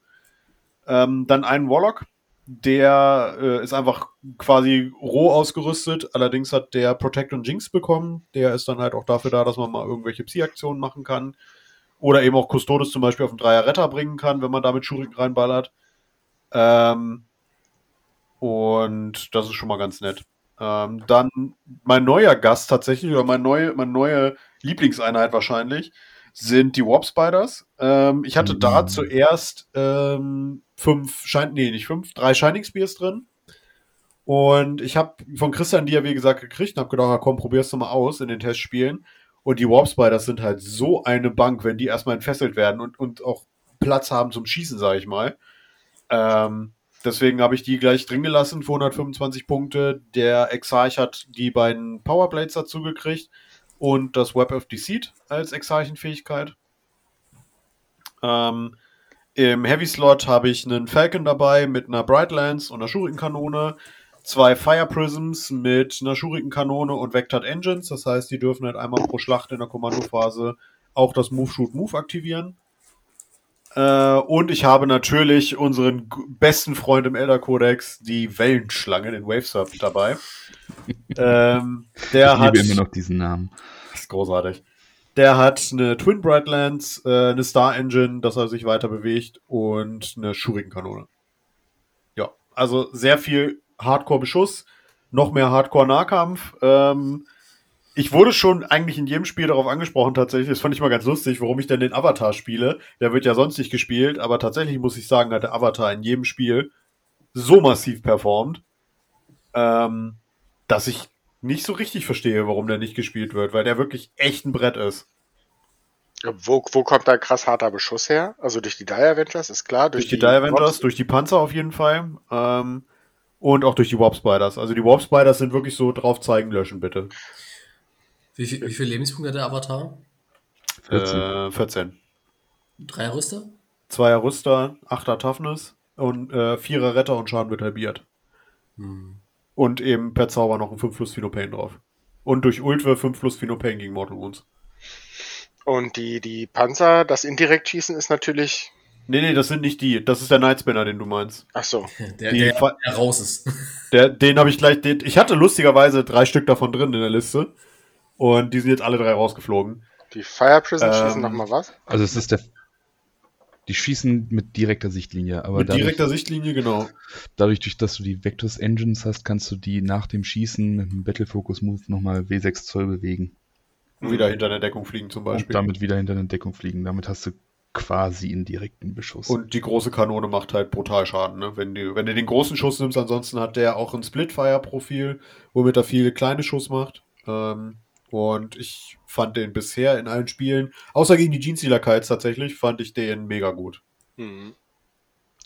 Ähm, dann einen Warlock. Der äh, ist einfach quasi roh ausgerüstet. Allerdings hat der Protect und Jinx bekommen. Der ist dann halt auch dafür da, dass man mal irgendwelche Psi-Aktionen machen kann. Oder eben auch Custodes zum Beispiel auf einen Dreier Retter bringen kann, wenn man damit Schuriken reinballert. Ähm, und das ist schon mal ganz nett. Ähm, dann mein neuer Gast tatsächlich, oder mein neue, meine neue Lieblingseinheit wahrscheinlich, sind die Warp Spiders. Ähm, ich hatte mhm. da zuerst ähm, fünf, Schein nee, nicht fünf, drei Shining Spears drin. Und ich habe von Christian die ja, wie gesagt, gekriegt und habe gedacht, komm, probier's doch mal aus in den Testspielen. Und die Warp Spiders sind halt so eine Bank, wenn die erstmal entfesselt werden und, und auch Platz haben zum Schießen, sage ich mal. Ähm, deswegen habe ich die gleich drin gelassen für 125 Punkte. Der Exarch hat die beiden Powerblades dazu gekriegt und das Web of Deceit als Exarchenfähigkeit. Ähm, Im Heavy Slot habe ich einen Falcon dabei mit einer Brightlands und einer Shuriken-Kanone. Zwei Fire Prisms mit einer Shuriken-Kanone und Vectored Engines. Das heißt, die dürfen halt einmal pro Schlacht in der Kommandophase auch das Move Shoot Move aktivieren. Äh, und ich habe natürlich unseren besten Freund im Elder Codex, die Wellenschlange, den Wavesurf, dabei. ähm, der ich liebe hat, immer noch diesen Namen. Das ist großartig. Der hat eine Twin Brightlands, äh, eine Star Engine, dass er sich weiter bewegt und eine Shuriken-Kanone. Ja, also sehr viel Hardcore-Beschuss, noch mehr Hardcore-Nahkampf. Ähm, ich wurde schon eigentlich in jedem Spiel darauf angesprochen, tatsächlich. Das fand ich mal ganz lustig, warum ich denn den Avatar spiele. Der wird ja sonst nicht gespielt, aber tatsächlich muss ich sagen, hat der Avatar in jedem Spiel so massiv performt, ähm, dass ich nicht so richtig verstehe, warum der nicht gespielt wird, weil der wirklich echt ein Brett ist. Wo, wo kommt da krass harter Beschuss her? Also durch die Dire Avengers, ist klar. Durch, durch die, die Dire Avengers, durch die Panzer auf jeden Fall. Ähm, und auch durch die Warp Spiders. Also die Warp Spiders sind wirklich so drauf zeigen, löschen bitte. Wie, viel, wie viele Lebenspunkte hat der Avatar? 14. Äh, 14. Dreier Rüster? Zweier Rüster, Achter Toughness und äh, Vierer Retter und Schaden wird halbiert. Hm. Und eben per Zauber noch ein 5 plus Phenopain drauf. Und durch Ultwe 5 plus Phenopain gegen Mortal Wounds. Und die, die Panzer, das Indirekt-Schießen ist natürlich. Nee, nee, das sind nicht die. Das ist der Nightspinner, den du meinst. Ach so. Der, der, der raus ist. Der, den habe ich gleich. Den, ich hatte lustigerweise drei Stück davon drin in der Liste. Und die sind jetzt alle drei rausgeflogen. Die Fire Prison ähm, schießen nochmal was? Also es ist der. Die schießen mit direkter Sichtlinie, aber mit dadurch, direkter Sichtlinie, genau. Dadurch, dass du die Vectors Engines hast, kannst du die nach dem Schießen mit dem Battle Focus Move nochmal W6 Zoll bewegen. Und wieder hinter eine Deckung fliegen zum Beispiel. Und damit wieder hinter eine Deckung fliegen. Damit hast du quasi einen direkten Beschuss. Und die große Kanone macht halt brutal Schaden, ne? Wenn du, wenn du den großen Schuss nimmst, ansonsten hat der auch ein Splitfire-Profil, womit er viele kleine Schuss macht. Ähm, und ich fand den bisher in allen Spielen, außer gegen die Jeans Kites tatsächlich, fand ich den mega gut. Mhm.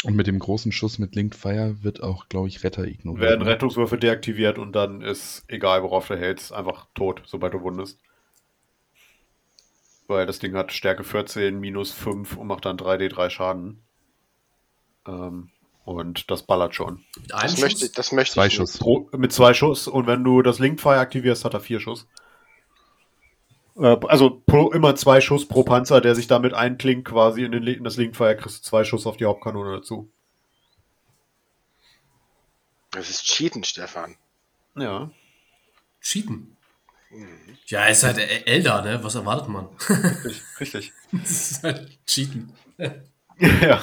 Und mit dem großen Schuss mit Linked Fire wird auch, glaube ich, Retter ignoriert. Werden ne? Rettungswürfe deaktiviert und dann ist, egal worauf du hältst, einfach tot, sobald du wundest. Weil das Ding hat Stärke 14, minus 5 und macht dann 3d3 Schaden. Ähm, und das ballert schon. Mit einem das Schuss? Möchte, das möchte zwei Schuss. Pro, mit zwei Schuss. Und wenn du das Linked Fire aktivierst, hat er vier Schuss. Äh, also pro, immer zwei Schuss pro Panzer, der sich damit einklingt, quasi in, den, in das Linkfire, kriegst du zwei Schuss auf die Hauptkanone dazu. Das ist Cheaten, Stefan. Ja. Cheaten. Mhm. Ja, ist halt Elder, ne? Was erwartet man? Richtig. richtig. das ist halt Cheaten. ja.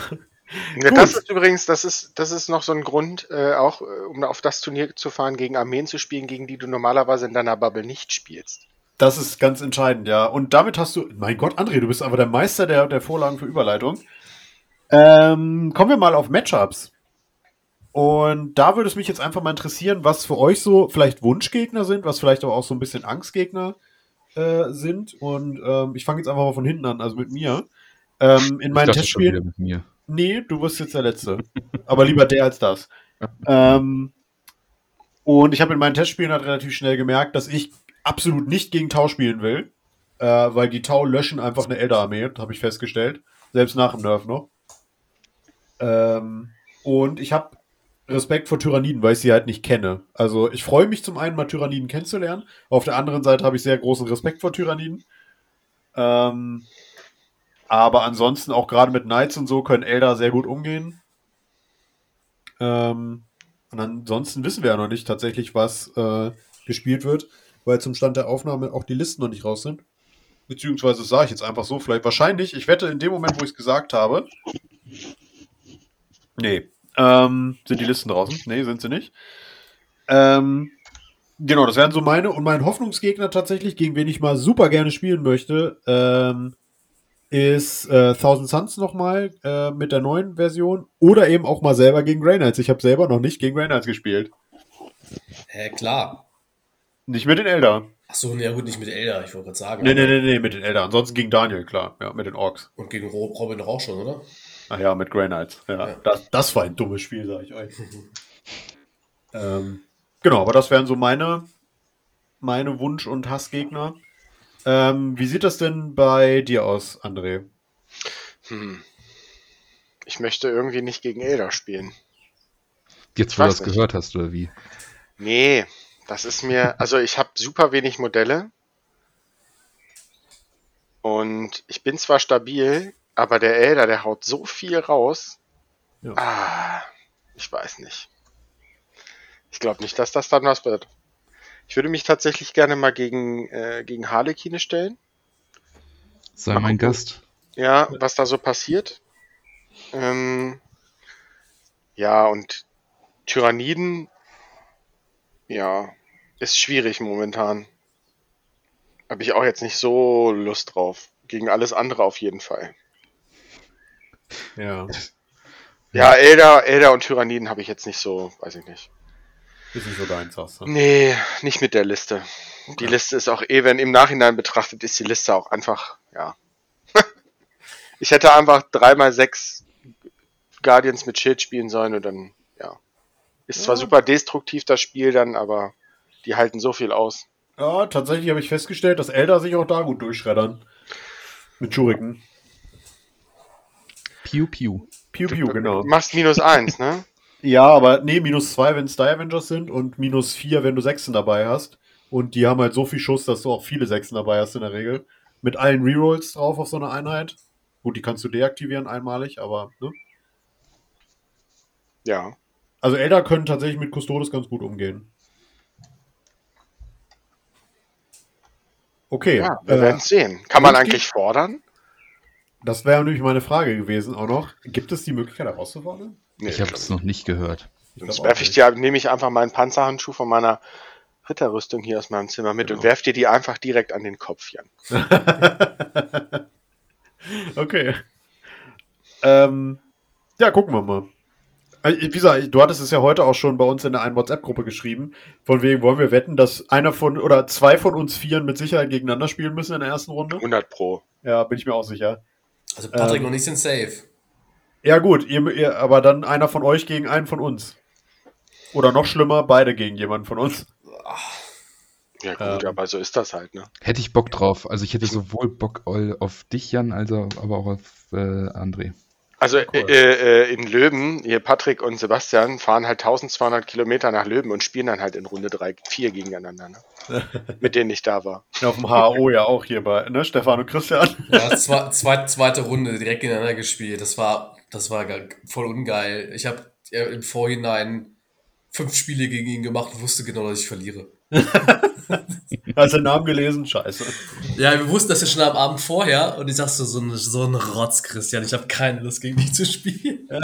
Ja, Gut. das ist übrigens, das ist, das ist noch so ein Grund, äh, auch äh, um auf das Turnier zu fahren, gegen Armeen zu spielen, gegen die du normalerweise in deiner Bubble nicht spielst. Das ist ganz entscheidend, ja. Und damit hast du, mein Gott, André, du bist einfach der Meister der, der Vorlagen für Überleitung. Ähm, kommen wir mal auf Matchups. Und da würde es mich jetzt einfach mal interessieren, was für euch so vielleicht Wunschgegner sind, was vielleicht aber auch so ein bisschen Angstgegner äh, sind. Und ähm, ich fange jetzt einfach mal von hinten an, also mit mir. Ähm, in meinen Testspielen. mit mir. Nee, du wirst jetzt der Letzte. Aber lieber der als das. Ähm, und ich habe in meinen Testspielen halt relativ schnell gemerkt, dass ich absolut nicht gegen Tau spielen will. Äh, weil die Tau löschen einfach eine Elder-Armee, habe ich festgestellt. Selbst nach dem Nerf noch. Ähm, und ich habe Respekt vor Tyranniden, weil ich sie halt nicht kenne. Also ich freue mich zum einen mal Tyranniden kennenzulernen. Auf der anderen Seite habe ich sehr großen Respekt vor Tyranniden. Ähm, aber ansonsten auch gerade mit Knights und so können Elder sehr gut umgehen. Ähm, und ansonsten wissen wir ja noch nicht tatsächlich, was äh, gespielt wird, weil zum Stand der Aufnahme auch die Listen noch nicht raus sind. Beziehungsweise sage ich jetzt einfach so, vielleicht wahrscheinlich. Ich wette, in dem Moment, wo ich es gesagt habe. Nee. Ähm, sind die Listen draußen? Nee, sind sie nicht. Ähm, genau, das wären so meine und mein Hoffnungsgegner tatsächlich, gegen wen ich mal super gerne spielen möchte, ähm, ist äh, Thousand Suns nochmal äh, mit der neuen Version oder eben auch mal selber gegen Grey Knights. Ich habe selber noch nicht gegen Grey Knights gespielt. Hä, klar. Nicht mit den Elder. Achso, ja gut, nicht mit Elder, ich wollte gerade sagen. Nee, nee, nee, nee, mit den Elder. Ansonsten gegen Daniel, klar. Ja, mit den Orks. Und gegen Ro- Robin doch auch schon, oder? Ach ja, mit Grey Knights. Ja, Ja. Das, das war ein dummes Spiel, sag ich euch. ähm, genau, aber das wären so meine, meine Wunsch- und Hassgegner. Ähm, wie sieht das denn bei dir aus, André? Hm. Ich möchte irgendwie nicht gegen Elder spielen. Jetzt, wo du das nicht. gehört hast, oder wie? Nee, das ist mir, also ich habe super wenig Modelle. Und ich bin zwar stabil, aber der Elder, der haut so viel raus. Ja. Ah, ich weiß nicht. Ich glaube nicht, dass das dann was wird. Ich würde mich tatsächlich gerne mal gegen, äh, gegen Harlekine stellen. Sei mein Gast. Ja, was da so passiert. Ähm, ja, und Tyranniden, ja, ist schwierig momentan. Habe ich auch jetzt nicht so Lust drauf. Gegen alles andere auf jeden Fall. Ja, Ja, Elder, Elder und Tyranniden habe ich jetzt nicht so, weiß ich nicht. ist nicht so deins, sagst du. Nee, nicht mit der Liste. Die Liste ist auch eh, wenn im Nachhinein betrachtet, ist die Liste auch einfach, ja. ich hätte einfach dreimal sechs Guardians mit Schild spielen sollen und dann, ja. Ist zwar Ja. super destruktiv das Spiel dann, aber die halten so viel aus. Ja, tatsächlich habe ich festgestellt, dass Elder sich auch da gut durchschreddern. Mit Schuriken. Piu, piu. Piu, piu, genau. Du machst minus eins, ne? Ja, aber nee, minus zwei, wenn es Die Avengers sind und minus vier, wenn du Sechsen dabei hast. Und die haben halt so viel Schuss, dass du auch viele Sechsen dabei hast in der Regel. Mit allen Rerolls drauf auf so einer Einheit. Gut, die kannst du deaktivieren einmalig, aber, ne? Ja. Also Elder können tatsächlich mit Custodes ganz gut umgehen. Okay. Ja, wir äh, werden sehen. Kann man eigentlich fordern? das wäre nämlich meine Frage gewesen auch noch. Gibt es die Möglichkeit herauszufordern? Nee, Ich habe es noch nicht gehört. Sonst glaub werfe ich dir, nehme ich einfach meinen Panzerhandschuh von meiner Ritterrüstung hier aus meinem Zimmer mit Genau. und werf dir die einfach direkt an den Kopf, Jan. okay. Ähm, ja, gucken wir mal. Wie gesagt, du hattest es ja heute auch schon bei uns in der einen WhatsApp-Gruppe geschrieben. Von wegen wollen wir wetten, dass einer von oder zwei von uns Vieren mit Sicherheit gegeneinander spielen müssen in der ersten Runde. 100 Pro. Ja, bin ich mir auch sicher. Also Patrick Ähm. und ich sind safe. Ja, gut, ihr, ihr, aber dann einer von euch gegen einen von uns. Oder noch schlimmer, beide gegen jemanden von uns. Ja gut, Ähm. aber so ist das halt, ne? Hätte ich Bock drauf. Also ich hätte sowohl Bock auf dich, Jan, als auch, aber auch auf äh, André. Also Cool. äh, äh, in Löben, hier Patrick und Sebastian fahren halt 1200 Kilometer nach Löben und spielen dann halt in Runde 3, 4 gegeneinander, ne? Mit denen ich da war. Ja, auf dem HO ja auch hier bei, ne, Stefan und Christian. Ja, zwei, zwei, zweite Runde direkt gegeneinander gespielt. Das war, das war voll ungeil. Ich habe im Vorhinein fünf Spiele gegen ihn gemacht und wusste genau, dass ich verliere. Hast du den Namen gelesen? Scheiße. Ja, wir wussten das ja schon am Abend vorher und ich sagte so, so, ein- so ein Rotz, Christian, ich habe keine Lust gegen dich zu spielen.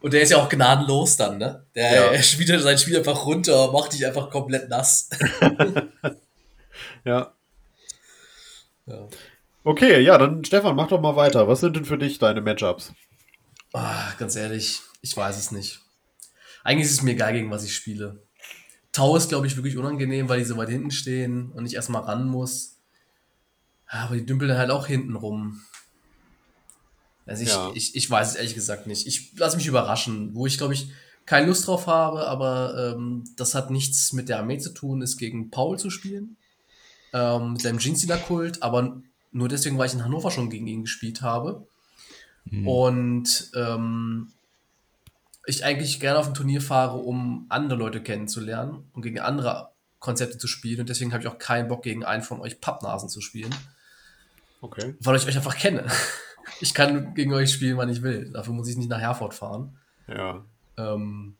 Und der ist ja auch gnadenlos dann, ne? Der Ja. er spielt sein Spiel einfach runter, macht dich einfach komplett nass. Ja. Ja. Okay, ja, dann Stefan, mach doch mal weiter. Was sind denn für dich deine Matchups? Ah, ganz ehrlich, ich weiß es nicht. Eigentlich ist es mir egal, gegen was ich spiele. Tau ist, glaube ich, wirklich unangenehm, weil die so weit hinten stehen und ich erstmal ran muss. Aber die dümpeln dann halt auch hinten rum. Also ich, Ja. ich, ich weiß es ehrlich gesagt nicht. Ich lasse mich überraschen. Wo ich, glaube ich, keine Lust drauf habe, aber ähm, das hat nichts mit der Armee zu tun, ist gegen Paul zu spielen. Ähm, mit seinem Jeansdealer-Kult, aber nur deswegen, weil ich in Hannover schon gegen ihn gespielt habe. Hm. Und ähm, ich eigentlich gerne auf ein Turnier fahre, um andere Leute kennenzulernen und gegen andere Konzepte zu spielen. Und deswegen habe ich auch keinen Bock, gegen einen von euch Pappnasen zu spielen, Okay. weil ich euch einfach kenne. Ich kann gegen euch spielen, wann ich will. Dafür muss ich nicht nach Herford fahren. Ja. Ähm,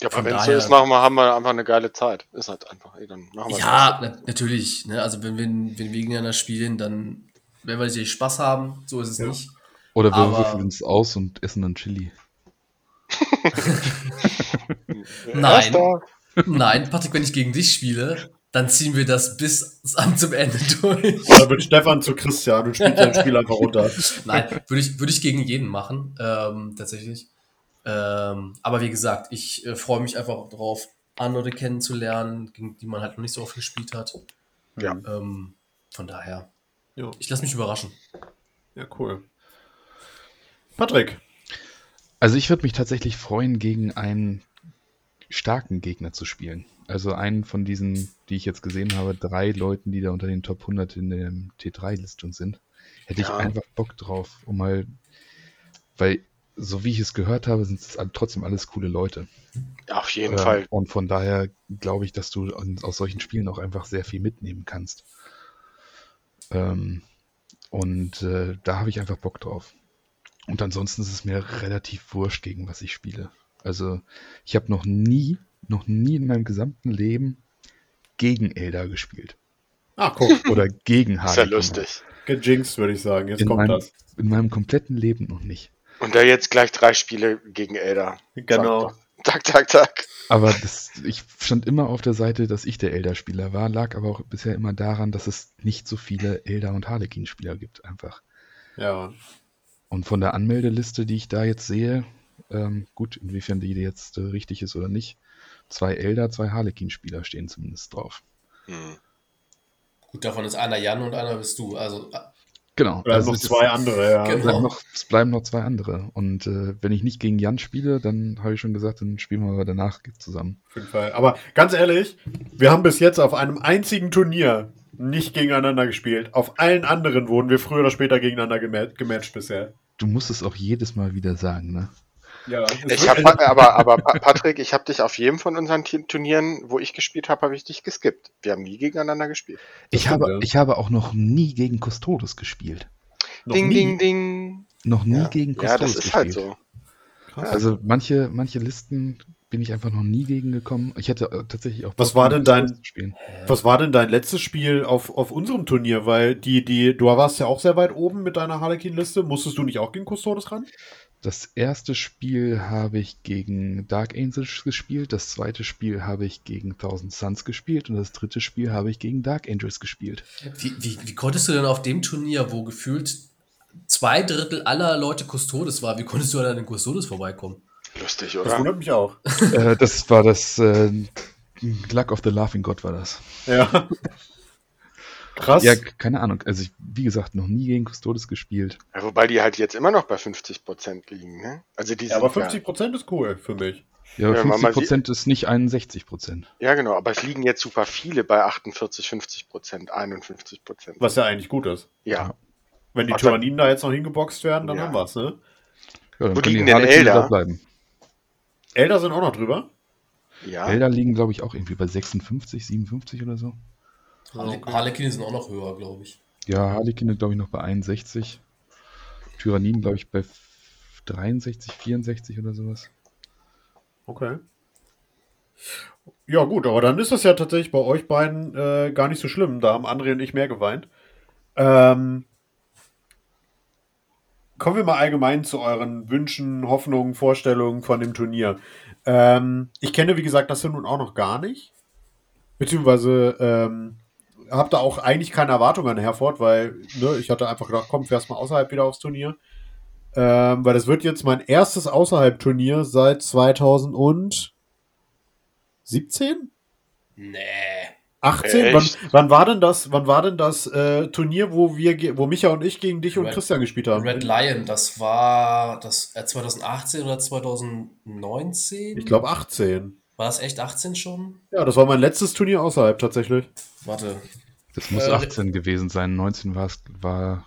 Ja, aber Von wenn es so ist, machen wir, haben wir einfach eine geile Zeit. Ist halt einfach, ey, dann machen wir ja, na, natürlich. Ne? Also wenn wir, wenn wir gegeneinander spielen, dann werden wir sicherlich Spaß haben. So ist es Ja. nicht. Oder wir aber- würfeln uns aus und essen dann Chili. Nein. Nein, Patrick, wenn ich gegen dich spiele, dann ziehen wir das bis zum Ende durch. Oder wird Stefan zu Christian und spielt sein Spiel einfach runter. Nein, würde ich, würde ich gegen jeden machen, ähm, tatsächlich. Ähm, aber wie gesagt, ich äh, freue mich einfach darauf, andere kennenzulernen, gegen die man halt noch nicht so oft gespielt hat. Ja. Ähm, von daher, Ja, ich lasse mich überraschen. ja cool. Patrick. Also ich würde mich tatsächlich freuen, gegen einen starken Gegner zu spielen. Also einen von diesen, die ich jetzt gesehen habe, drei Leuten, die da unter den Top 100 in der T3-Listung sind. Hätte ich Ja. einfach Bock drauf, um mal, weil so wie ich es gehört habe, sind es trotzdem alles coole Leute. Ja, auf jeden Ähm, Fall. Und von daher glaube ich, dass du aus solchen Spielen auch einfach sehr viel mitnehmen kannst. Ähm, und äh, da habe ich einfach Bock drauf. Und ansonsten ist es mir relativ wurscht, gegen was ich spiele. Also ich habe noch nie, noch nie in meinem gesamten Leben gegen Elder gespielt. Ah, guck. Oder gegen Ist ja lustig. Gejinxt, würde ich sagen. Jetzt In kommt meinem, das. in meinem kompletten Leben noch nicht. Und da jetzt gleich drei Spiele gegen Elder. Genau. Tak, tak, tak. Aber das, ich stand immer auf der Seite, dass ich der Elder-Spieler war, lag aber auch bisher immer daran, dass es nicht so viele Elder- und Harlequin-Spieler gibt, einfach. Ja. Und von der Anmeldeliste, die ich da jetzt sehe, ähm, gut, inwiefern die jetzt äh, richtig ist oder nicht, zwei Elder, zwei Harlequin-Spieler stehen zumindest drauf. Hm. Gut, davon ist einer Jan und einer bist du. Also, äh, Genau. Oder also noch es- zwei andere, ja. Genau. Es bleiben, noch, es bleiben noch zwei andere. Und äh, wenn ich nicht gegen Jan spiele, dann habe ich schon gesagt, dann spielen wir aber danach zusammen. Auf jeden Fall. Aber ganz ehrlich, wir haben bis jetzt auf einem einzigen Turnier nicht gegeneinander gespielt. Auf allen anderen wurden wir früher oder später gegeneinander gemat gematcht bisher. Du musst es auch jedes Mal wieder sagen, ne? Ja, Ich hab, aber, aber Pa- Patrick, ich habe dich auf jedem von unseren Turnieren, wo ich gespielt habe, habe ich dich geskippt. Wir haben nie gegeneinander gespielt. Das Ich habe, ja. ich habe auch noch nie gegen Custodes gespielt. Noch ding, nie. ding, ding. Noch nie Ja, gegen ja Custodes das ist halt gespielt. so. Krass. Also manche, manche Listen bin ich einfach noch nie gegen gekommen. Ich hätte äh, tatsächlich auch. Was war denn dein- Spielen. Was war denn dein letztes Spiel auf, auf unserem Turnier? Weil die, die, du warst ja auch sehr weit oben mit deiner Harlequin-Liste. Musstest du nicht auch gegen Custodes ran? Das erste Spiel habe ich gegen Dark Angels gespielt, das zweite Spiel habe ich gegen Thousand Suns gespielt und das dritte Spiel habe ich gegen Dark Angels gespielt. wie, wie, wie konntest du denn auf dem Turnier, wo gefühlt zwei Drittel aller Leute Custodes war, wie konntest du an den Custodes vorbeikommen? Lustig, Das oder? wundert mich auch. äh, das war das äh, Luck of the Laughing God war das. Ja. Krass. Ja, keine Ahnung. Also ich, wie gesagt, noch nie gegen Custodes gespielt. Ja, wobei die halt jetzt immer noch bei 50% liegen, ne? Also die Ja, aber sind 50% ist cool für mich. Ja, Ja, man- man 50% ist nicht 61%. Ja, ja, genau, aber es liegen jetzt super viele bei 48, 50%, 51%. Was ja eigentlich gut ist. Ja. Wenn die Tyranniden da jetzt noch hingeboxt werden, dann Ja. haben wir's, ne? Ja, dann Wo können liegen die denn Elder? da bleiben. Elder sind auch noch drüber. Ja. Elder liegen, glaube ich, auch irgendwie bei 56, 57 oder so. Harle okay. Harlequin sind auch noch höher, glaube ich. Ja, Harlequin, glaube ich, noch bei 61. Tyranniden, glaube ich, bei 63, 64 oder sowas. Okay. Ja, gut, aber dann ist das ja tatsächlich bei euch beiden äh, gar nicht so schlimm. Da haben André und ich mehr geweint. Ähm, kommen wir mal allgemein zu euren Wünschen, Hoffnungen, Vorstellungen von dem Turnier. Ähm, ich kenne, wie gesagt, das ja nun auch noch gar nicht. Beziehungsweise ähm, habe da auch eigentlich keine Erwartungen an Herford, weil ne, ich hatte einfach gedacht, komm, fährst mal außerhalb wieder aufs Turnier. Ähm, weil das wird jetzt mein erstes Außerhalb-Turnier seit 2017? Nee. 18? Wann, wann war denn das, wann war denn das äh, Turnier, wo wir, wo Micha und ich gegen dich und Red- Christian gespielt haben? Red Lion, das war das äh, 2018 oder 2019? Ich glaube 18. War das echt 18 schon? Ja, das war mein letztes Turnier außerhalb tatsächlich. Warte. Das muss Äh, 18 gewesen sein. 19 war es, war.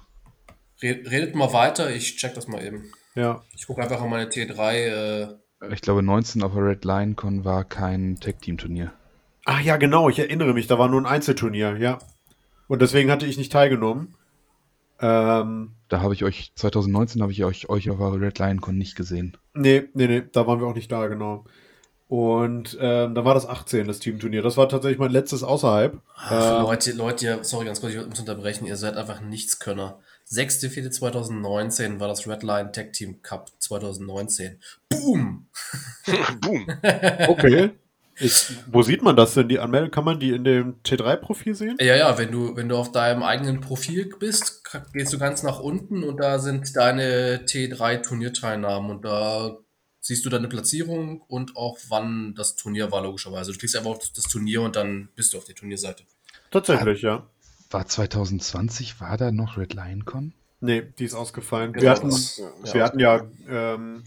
Red, redet mal weiter, ich check das mal eben. Ja. Ich gucke einfach an meine T3. Äh, Ich glaube, 19 auf der Red Lion Con war kein Tag-Team-Turnier. Ach ja, genau, ich erinnere mich, da war nur ein Einzelturnier, ja. Und deswegen hatte ich nicht teilgenommen. Ähm, Da habe ich euch, 2019 habe ich euch, euch auf der Red Lion Con nicht gesehen. nee, nee, nee, da waren wir auch nicht da, genau. Und ähm, dann war das 18, das Teamturnier. Das war tatsächlich mein letztes außerhalb. ach, Ähm, Leute, Leute, sorry ganz kurz, ich muss unterbrechen, ihr seid einfach Nichtskönner. 6.4.2019 war das Redline Tag Team Cup 2019. Boom! Boom. Okay. Ich, wo sieht man das denn, die Anmeldung? Kann man die in dem T3-Profil sehen? Ja, ja, wenn du, wenn du auf deinem eigenen Profil bist, gehst du ganz nach unten und da sind deine T3-Turnierteilnahmen und da siehst du deine Platzierung und auch wann das Turnier war, logischerweise. Du klickst einfach auf das Turnier und dann bist du auf der Turnierseite. Tatsächlich, ja. War 2020, war da noch Red Lion Con? Nee, die ist ausgefallen. Genau, wir hatten, das- ja, wir hatten ja, ähm,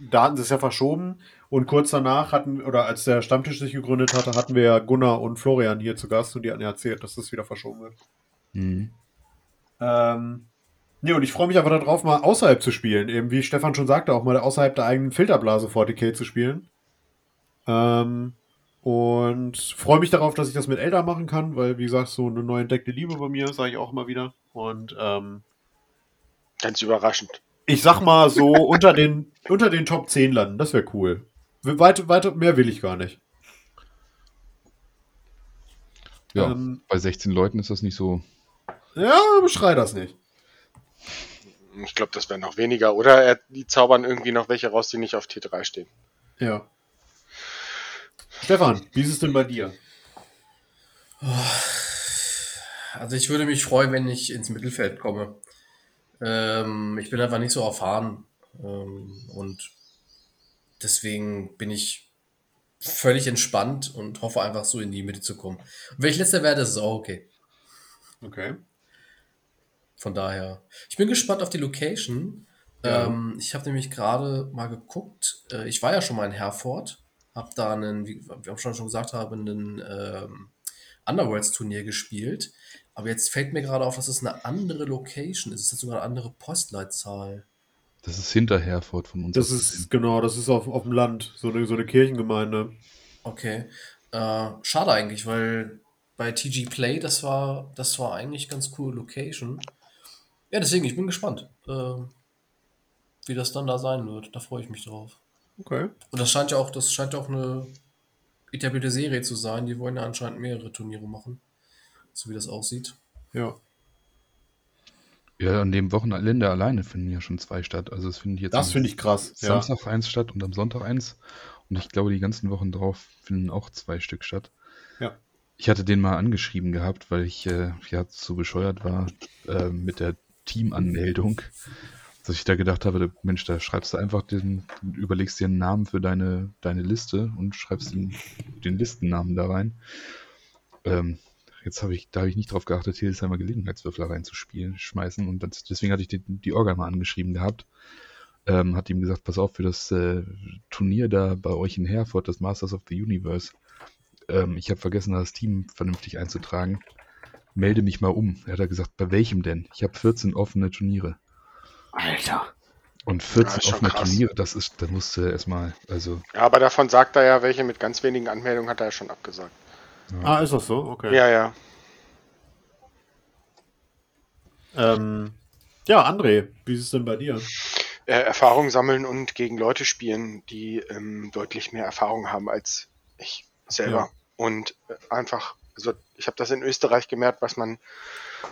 da hatten sie es ja verschoben und kurz danach hatten, oder als der Stammtisch sich gegründet hatte, hatten wir ja Gunnar und Florian hier zu Gast und die hatten ja erzählt, dass das wieder verschoben wird. Mhm. Ähm, nee, und ich freue mich einfach darauf, mal außerhalb zu spielen. Eben wie Stefan schon sagte, auch mal außerhalb der eigenen Filterblase 40k zu spielen. Ähm, und freue mich darauf, dass ich das mit Elda machen kann, weil, wie gesagt, so eine neu entdeckte Liebe bei mir, sage ich auch immer wieder. Und ähm, Ganz überraschend. Ich sag mal so unter den, unter den Top 10 landen, das wäre cool. Weiter, weiter, mehr will ich gar nicht. Ja, Ähm, bei 16 Leuten ist das nicht so. ja, beschrei das nicht. Ich glaube, das wären noch weniger. Oder er, die zaubern irgendwie noch welche raus, die nicht auf T3 stehen. Ja. Stefan, wie ist es denn bei dir? Also ich würde mich freuen, wenn ich ins Mittelfeld komme. Ähm, ich bin einfach nicht so erfahren ähm, und deswegen bin ich völlig entspannt und hoffe einfach so in die Mitte zu kommen. Und wenn ich letzter werde, ist es auch okay. Okay. Von daher. Ich bin gespannt auf die Location. Ja. Ähm, ich habe nämlich gerade mal geguckt. Äh, ich war ja schon mal in Herford. Habe da einen, wie wir schon gesagt haben, einen ähm, Underworlds-Turnier gespielt. Aber jetzt fällt mir gerade auf, dass es eine andere Location ist. Es hat sogar eine andere Postleitzahl. Das ist hinter Herford von uns. Das ist, genau, das ist auf, auf dem Land, so eine, so eine Kirchengemeinde. Okay. Äh, schade eigentlich, weil bei TG Play, das war, das war eigentlich ganz coole Location. Ja, deswegen, ich bin gespannt, äh, wie das dann da sein wird. Da freue ich mich drauf. Okay. Und das scheint ja auch, das scheint ja auch eine etablierte Serie zu sein. Die wollen ja anscheinend mehrere Turniere machen. So wie das aussieht. Ja. Ja, an dem Wochenende alleine finden ja schon zwei statt. Also es findet jetzt Das finde ich krass. Ja. Samstag eins statt und am Sonntag eins. Und ich glaube, die ganzen Wochen drauf finden auch zwei Stück statt. Ja. Ich hatte den mal angeschrieben gehabt, weil ich äh, ja so bescheuert war äh, mit der Teamanmeldung, dass ich da gedacht habe, Mensch, da schreibst du einfach den, überlegst dir einen Namen für deine, deine Liste und schreibst den, den Listennamen da rein. Ähm, jetzt habe ich, da habe ich nicht drauf geachtet, Hildesheimer Gelegenheitswürfel reinzuspielen, schmeißen und das, deswegen hatte ich die, die Orga mal angeschrieben gehabt. Ähm, hat ihm gesagt, pass auf für das äh, Turnier da bei euch in Herford, das Masters of the Universe. Ähm, ich habe vergessen, das Team vernünftig einzutragen. Melde mich mal um. Er hat er gesagt, bei welchem denn? Ich habe 14 offene Turniere. Alter. Und Ja, 14 ist schon offene krass. Turniere, das ist, da musst du erstmal, also, Ja, aber davon sagt er ja, welche mit ganz wenigen Anmeldungen hat er ja schon abgesagt. Ah, ist das so? Okay. Ja, ja. Ähm, ja, André, wie ist es denn bei dir? Äh, Erfahrung sammeln und gegen Leute spielen, die ähm, deutlich mehr Erfahrung haben als Ich selber. Und äh, einfach, also ich habe das in Österreich gemerkt, was man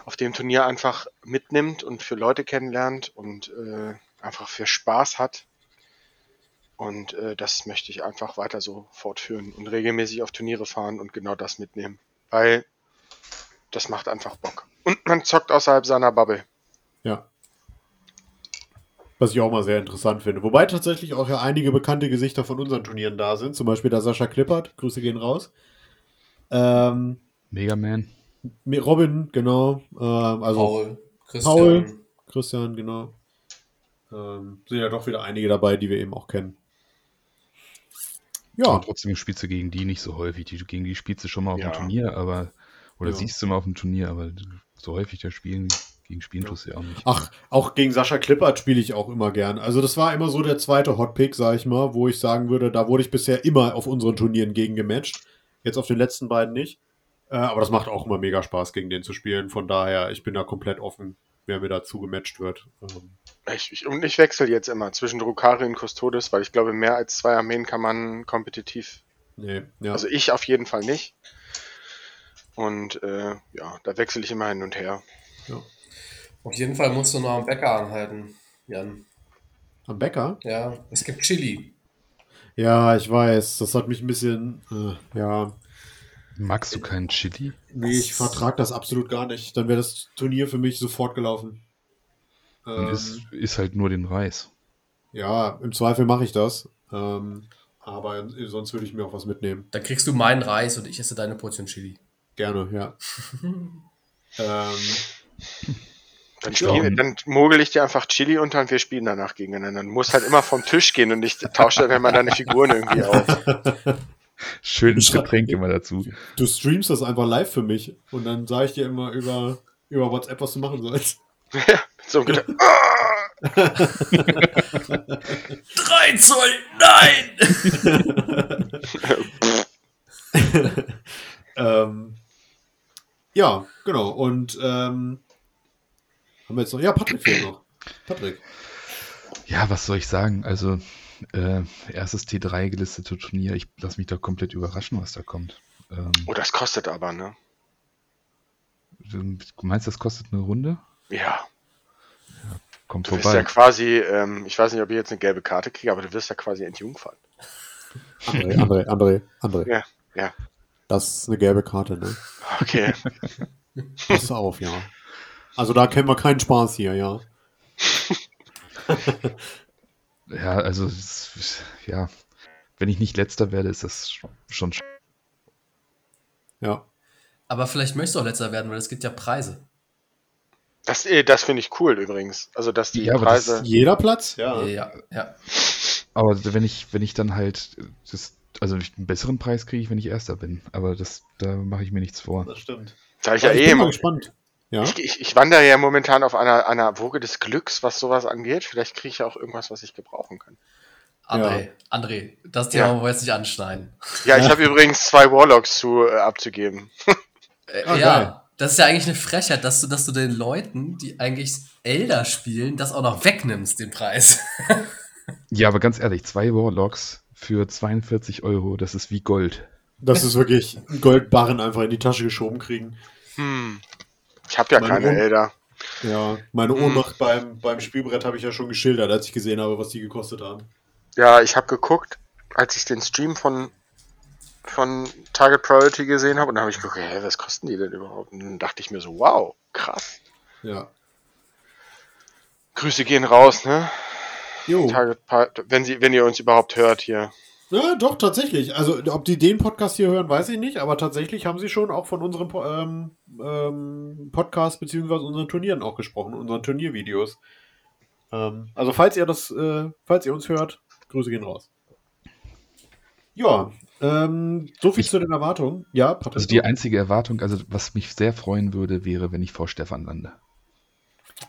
auf dem Turnier einfach mitnimmt und für Leute kennenlernt und äh, einfach für Spaß hat. Und äh, das möchte ich einfach weiter so fortführen und regelmäßig auf Turniere fahren und genau das mitnehmen. Weil das macht einfach Bock. Und man zockt außerhalb seiner Bubble. Ja. Was ich auch mal sehr interessant finde. Wobei tatsächlich auch ja einige bekannte Gesichter von unseren Turnieren da sind. Zum Beispiel der Sascha Klippert. Grüße gehen raus. Ähm, Mega Man. Robin, genau. Ähm, also Paul, Christian. Paul. Christian, genau. Ähm, sind ja doch wieder einige dabei, die wir eben auch kennen. Ja. Und trotzdem spielst du gegen die nicht so häufig. Die, gegen die spielst du schon mal auf Ja. dem Turnier, aber oder Ja. siehst du mal auf dem Turnier, aber so häufig da spielen, gegen spielen tust du ja auch nicht. Ach, auch gegen Sascha Klippert spiele ich auch immer gern. Also das war immer so der zweite Hotpick, sag ich mal, wo ich sagen würde, da wurde ich bisher immer auf unseren Turnieren gegen gematcht. Jetzt auf den letzten beiden nicht. Äh, aber das macht auch immer mega Spaß, gegen den zu spielen. Von daher, ich bin da komplett offen, wer mir dazu gematcht wird. Ähm, Ich, ich, und ich wechsle jetzt immer zwischen Drukari und Custodes, weil ich glaube, mehr als zwei Armeen kann man kompetitiv. nee, ja. Also ich auf jeden Fall nicht. Und äh, ja, da wechsle ich immer hin und her. Auf jeden Fall musst du noch am Bäcker anhalten, Jan. Am Bäcker? Ja, es gibt Chili. Ja, ich weiß. Das hat mich ein bisschen. Äh, ja. Magst du keinen Chili? Nee, ich vertrag das absolut gar nicht. Dann wäre das Turnier für mich sofort gelaufen. Und Ähm, ist, ist halt nur den Reis. ja, im Zweifel mache ich das. Ähm, aber sonst würde ich mir auch was mitnehmen. Da kriegst du meinen Reis und ich esse deine Portion Chili. Gerne, ja. ähm, Dann, spiel, dann mogel ich dir einfach Chili unter und wir spielen danach gegeneinander. Dann muss halt immer vom Tisch gehen und ich tausche dann immer deine Figuren irgendwie auf. Schönes Getränk immer dazu. du streamst das einfach live für mich und dann sage ich dir immer über, über WhatsApp, was du machen sollst. Ja, so Gedanken. Drei Zoll, nein! ähm, ja, genau. Und ähm, haben wir jetzt noch. Ja, Patrick fehlt noch. Patrick. Ja, was soll ich sagen? Also, äh, erstes T3 gelistete Turnier. Ich lasse mich da komplett überraschen, was da kommt. Ähm, Oh, das kostet aber, ne? du meinst, das kostet eine Runde? Ja. Kommt Du wirst vorbei. ja quasi, ähm, ich weiß nicht, ob ich jetzt eine gelbe Karte kriege, aber du wirst ja quasi entjungfern. André, André, André, André. Ja, ja. Das ist eine gelbe Karte, ne? Okay. Pass auf, ja. Also da kennen wir keinen Spaß hier, ja. Ja, also, ja, wenn ich nicht letzter werde, ist das schon. sch- Ja. Aber vielleicht möchtest du auch letzter werden, weil es gibt ja Preise. Das, äh, das finde ich cool übrigens. Also, dass die Ja, aber das- Preise. Jeder Platz? Ja, ja. ja. Aber wenn ich, wenn ich dann halt, das, also einen besseren Preis kriege ich, wenn ich Erster bin. Aber das, da mache ich mir nichts vor. Das stimmt. Sag ich Ja, ja ich eh bin mal immer. gespannt. Ja. Ich, ich, ich wandere ja momentan auf einer, einer Woge des Glücks, was sowas angeht. Vielleicht kriege ich ja auch irgendwas, was ich gebrauchen kann. André, André, das Thema Ja. wollen wir jetzt nicht anschneiden. Ja, ich habe übrigens zwei Warlocks zu äh, abzugeben. Äh, Ah, ja, geil. das ist ja eigentlich eine Frechheit, dass du, dass du den Leuten, die eigentlich Elder spielen, das auch noch wegnimmst, den Preis. Ja, aber ganz ehrlich, zwei Warlocks für 42 Euro, das ist wie Gold. Das ist wirklich Goldbarren einfach in die Tasche geschoben kriegen. Hm. Ich habe ja Mein keine Elder. Ja, meine Hm. Ohnmacht beim, beim Spielbrett habe ich ja schon geschildert, als ich gesehen habe, was die gekostet haben. Ja, ich habe geguckt, als ich den Stream von, von Target Priority gesehen habe, und dann habe ich geguckt, hä, was kosten die denn überhaupt? Und dann dachte ich mir so, wow, krass. Ja. Grüße gehen raus, ne? Jo. Target, wenn, sie, wenn ihr uns überhaupt hört hier. Ja, doch, tatsächlich. Also, ob die den Podcast hier hören, weiß ich nicht, aber tatsächlich haben sie schon auch von unserem ähm, ähm, Podcast beziehungsweise unseren Turnieren auch gesprochen, unseren Turniervideos. Ähm, also, falls ihr das, äh, falls ihr uns hört, Grüße gehen raus. Ja, ähm, so viel Ich- zu den Erwartungen. Ja, Patrick. Also die einzige Erwartung, also was mich sehr freuen würde, wäre, wenn ich vor Stefan lande.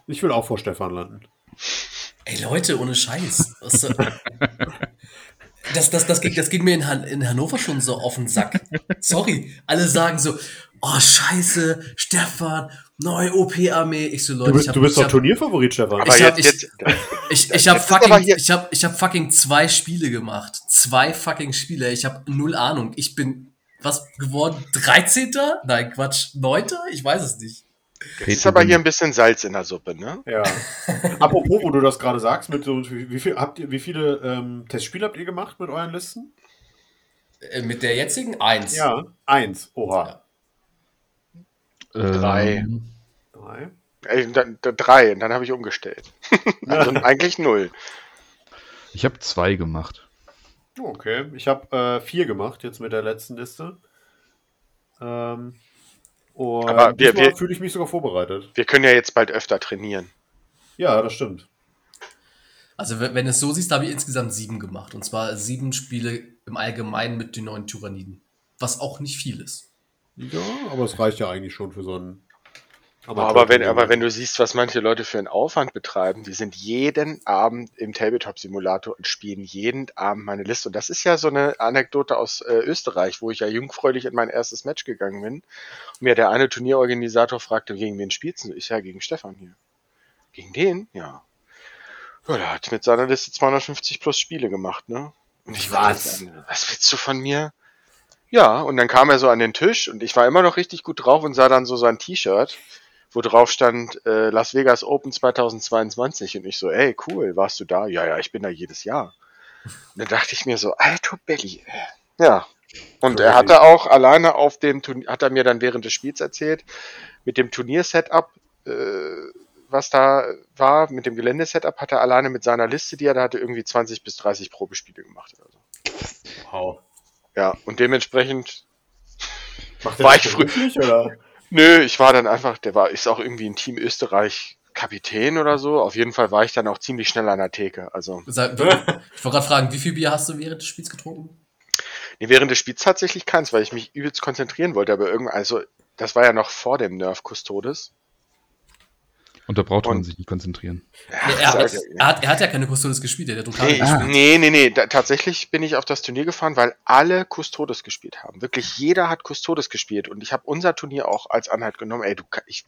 ich will auch vor Stefan landen. Ey Leute, ohne Scheiß. Das, das, das, ging, das ging mir in, Han in Hannover schon so auf den Sack. Sorry. Alle sagen so, oh scheiße, Stefan, neue OP-Armee. Ich so, Leute, Du bist, ich hab, du bist doch hab, Turnierfavorit, Stefan. Aber Ich hab- ich- jetzt, ich, ich hab fucking, ich hab, ich hab fucking zwei Spiele gemacht. Zwei fucking Spiele. Ich hab null Ahnung. Ich bin, was geworden? 13. Nein, Quatsch. 9. Ich weiß es nicht. Jetzt ist aber hier ein bisschen Salz in der Suppe, ne? Ja. Apropos, wo du das gerade sagst, mit so, wie, viel, habt ihr, wie viele ähm, Testspiele habt ihr gemacht mit euren Listen? Äh, Mit der jetzigen? Eins. Ja, eins. Oha. Drei. Ähm, Drei. Äh, dann, dann drei, und dann habe ich umgestellt. also eigentlich null. Ich habe zwei gemacht. Okay, ich habe äh, vier gemacht jetzt mit der letzten Liste. Ähm, und Aber wir- wir- fühle ich mich sogar vorbereitet. Wir können ja jetzt bald öfter trainieren. Ja, das stimmt. Also wenn wenn du es so siehst, habe ich insgesamt sieben gemacht. Und zwar sieben Spiele im Allgemeinen mit den neuen Tyranniden. Was auch nicht viel ist. Ja, aber es reicht ja eigentlich schon für so einen. Aber wenn, aber wenn du siehst, was manche Leute für einen Aufwand betreiben, die sind jeden Abend im Tabletop-Simulator und spielen jeden Abend meine Liste. Und das ist ja so eine Anekdote aus äh, Österreich, wo ich ja jungfräulich in mein erstes Match gegangen bin. Und mir der eine Turnierorganisator fragte, gegen wen spielst du? Ich ja, gegen Stefan hier. Gegen den? Ja. Ja, der hat mit seiner Liste 250 plus Spiele gemacht, ne? Und ich war Was? jetzt, was willst du von mir? Ja, und dann kam er so an den Tisch und ich war immer noch richtig gut drauf und sah dann so sein T-Shirt, wo drauf stand äh, Las Vegas Open 2022 und ich so, ey, cool, warst du da? Ja, ja, ich bin da jedes Jahr. Und dann dachte ich mir so, alter Belly. Ja. Und er Crazy. hatte auch alleine auf dem Turnier, hat er mir dann während des Spiels erzählt, mit dem Turnier-Setup, äh, was da war, mit dem Geländesetup, hat er alleine mit seiner Liste, die er da hatte, irgendwie 20 bis 30 Probespiele gemacht. Oder so. Wow. Ja, und dementsprechend Macht War ich das frü- beruflich, oder? Nö, ich war dann einfach, der war, ist auch irgendwie in Team Österreich Kapitän oder so. Auf jeden Fall war ich dann auch ziemlich schnell an der Theke. Also Ich wollte gerade fragen, wie viel Bier hast du während des Spiels getrunken? nee, während des Spiels tatsächlich keins, weil ich mich übelst konzentrieren wollte. Aber irgendwann, also das war ja noch vor dem Nerf Custodes. Und da braucht man sich nicht konzentrieren. Nee, er, hat, ja, er, hat, er hat ja keine Custodes gespielt, er hat Druckare Nee, gespielt. nee, nee, nee. Da, tatsächlich bin ich auf das Turnier gefahren, weil alle Custodes gespielt haben. Wirklich jeder hat Custodes gespielt. Und ich habe unser Turnier auch als Anhalt genommen. Ey, du, ich,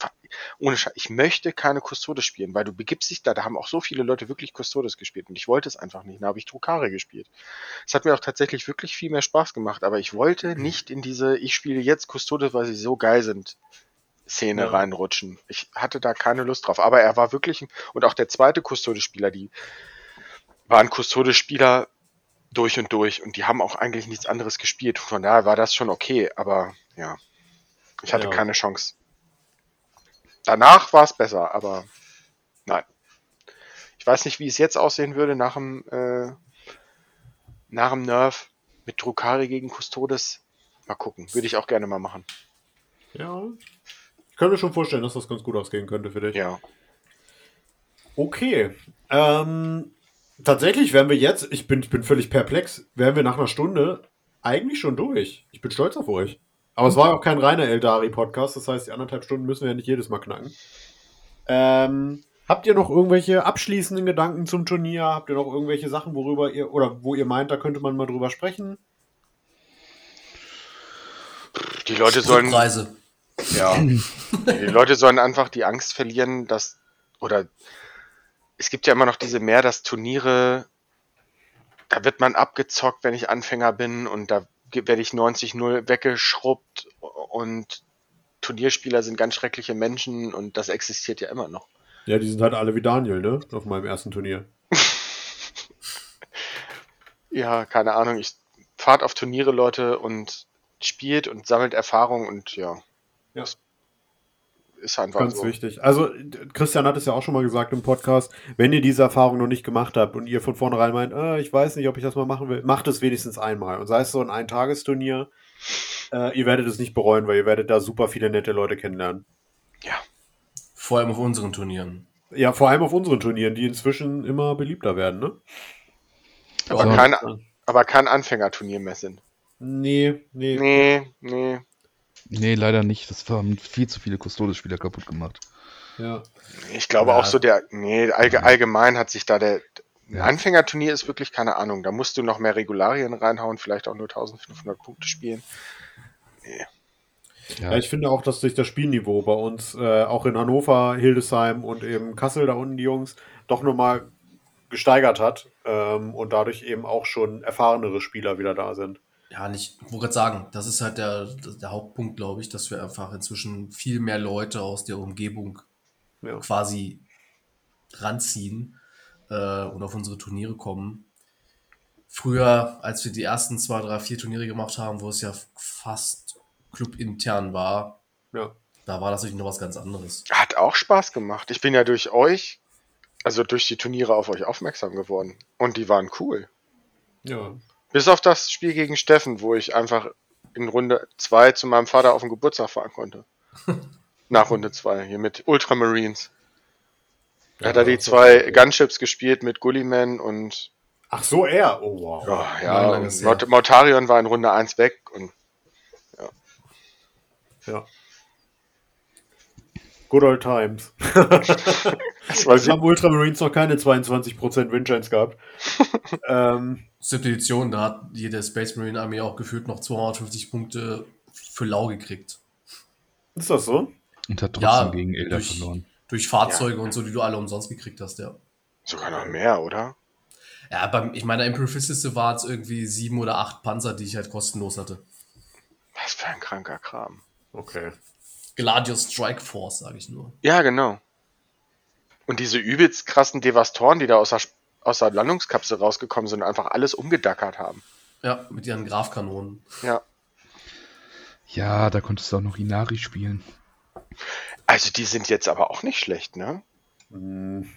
ohne Scheiß, ich möchte keine Custodes spielen, weil du begibst dich da. Da haben auch so viele Leute wirklich Custodes gespielt. Und ich wollte es einfach nicht. Da habe ich Drukare gespielt. Es hat mir auch tatsächlich wirklich viel mehr Spaß gemacht. Aber ich wollte nicht in diese, ich spiele jetzt Custodes, weil sie so geil sind. Szene Ja. reinrutschen. Ich hatte da keine Lust drauf. Aber er war wirklich, ein- und auch der zweite Custode-Spieler, die waren Custode-Spieler durch und durch und die haben auch eigentlich nichts anderes gespielt. Von daher war das schon okay, aber ja, ich hatte Ja. keine Chance. Danach war es besser, aber nein. Ich weiß nicht, wie es jetzt aussehen würde nach dem, äh, nach dem Nerf mit Drukari gegen Custodes. Mal gucken, würde ich auch gerne mal machen. Ja. Ich kann mir schon vorstellen, dass das ganz gut ausgehen könnte für dich. Ja. Okay. Ähm, tatsächlich wären wir jetzt, ich bin, ich bin völlig perplex, wären wir nach einer Stunde eigentlich schon durch. Ich bin stolz auf euch. Aber es war auch kein reiner Eldari-Podcast, das heißt, die anderthalb Stunden müssen wir ja nicht jedes Mal knacken. Ähm, habt ihr noch irgendwelche abschließenden Gedanken zum Turnier? Habt ihr noch irgendwelche Sachen, worüber ihr, oder wo ihr meint, da könnte man mal drüber sprechen? Die Leute sollen. Ja. Die Leute sollen einfach die Angst verlieren, dass, oder es gibt ja immer noch diese mehr, dass Turniere, da wird man abgezockt, wenn ich Anfänger bin und da werde ich 90-0 weggeschrubbt und Turnierspieler sind ganz schreckliche Menschen und das existiert ja immer noch. Ja, die sind halt alle wie Daniel, ne? Auf meinem ersten Turnier. Ja, keine Ahnung, ich fahrt auf Turniere, Leute, und spielt und sammelt Erfahrung und ja. Ja. Das Ist einfach Ganz so. wichtig. Also, Christian hat es ja auch schon mal gesagt im Podcast, wenn ihr diese Erfahrung noch nicht gemacht habt und ihr von vornherein meint, äh, ich weiß nicht, ob ich das mal machen will, macht es wenigstens einmal. Und sei es so ein Eintagesturnier, äh, ihr werdet es nicht bereuen, weil ihr werdet da super viele nette Leute kennenlernen. Ja. Vor allem auf unseren Turnieren. Ja, vor allem auf unseren Turnieren, die inzwischen immer beliebter werden, ne? Aber, So. kein, aber kein Anfängerturnier mehr sind. Nee, nee. Nee, nee. Nee, leider nicht. Das haben viel zu viele Custodes-Spieler kaputt gemacht. Ja. Ich glaube Ja. auch so der, nee, allge, allgemein hat sich da der, ein Anfängerturnier ist wirklich keine Ahnung. Da musst du noch mehr Regularien reinhauen, vielleicht auch nur 1500 Punkte spielen. Ja. ja. ich finde auch, dass sich das Spielniveau bei uns, äh, auch in Hannover, Hildesheim und eben Kassel, da unten die Jungs, doch nochmal gesteigert hat ähm, und dadurch eben auch schon erfahrenere Spieler wieder da sind. Ja, ich wollte gerade sagen, das ist halt der, der Hauptpunkt, glaube ich, dass wir einfach inzwischen viel mehr Leute aus der Umgebung ja. quasi ranziehen äh, und auf unsere Turniere kommen. Früher, als wir die ersten zwei, drei, vier Turniere gemacht haben, wo es ja fast clubintern war, ja. da war das natürlich noch was ganz anderes. Hat auch Spaß gemacht. Ich bin ja durch euch, also durch die Turniere auf euch aufmerksam geworden. Und die waren cool. Ja. Bis auf das Spiel gegen Steffen, wo ich einfach in Runde 2 zu meinem Vater auf den Geburtstag fahren konnte. Nach Runde 2, hier mit Ultramarines. Ja, hat er die zwei Gunships gespielt mit Gulliman und. Ach so, er? Oh, wow. Ja, ja Mort Mortarion war in Runde 1 weg und. Ja. Ja. Good old times. Weil wir haben Ultramarines noch keine 22% Windchance gehabt. ähm, Siebte Edition, da hat jede Space Marine Armee auch gefühlt noch 250 Punkte für lau gekriegt. Ist das so? Und hat trotzdem ja, gegen Elder durch, verloren. Durch Fahrzeuge ja. und so, die du alle umsonst gekriegt hast, ja. Sogar noch mehr, oder? Ja, beim, ich meine, Imperial Fistliste war es irgendwie sieben oder acht Panzer, die ich halt kostenlos hatte. Was für ein kranker Kram. Okay. Gladius Strike Force, sage ich nur. Ja, genau. Und diese übelst krassen Devastoren, die da aus der, aus der Landungskapsel rausgekommen sind, einfach alles umgedackert haben. Ja, mit ihren Grafkanonen. Ja. Ja, da konntest du auch noch Inari spielen. Also die sind jetzt aber auch nicht schlecht, ne? Mhm.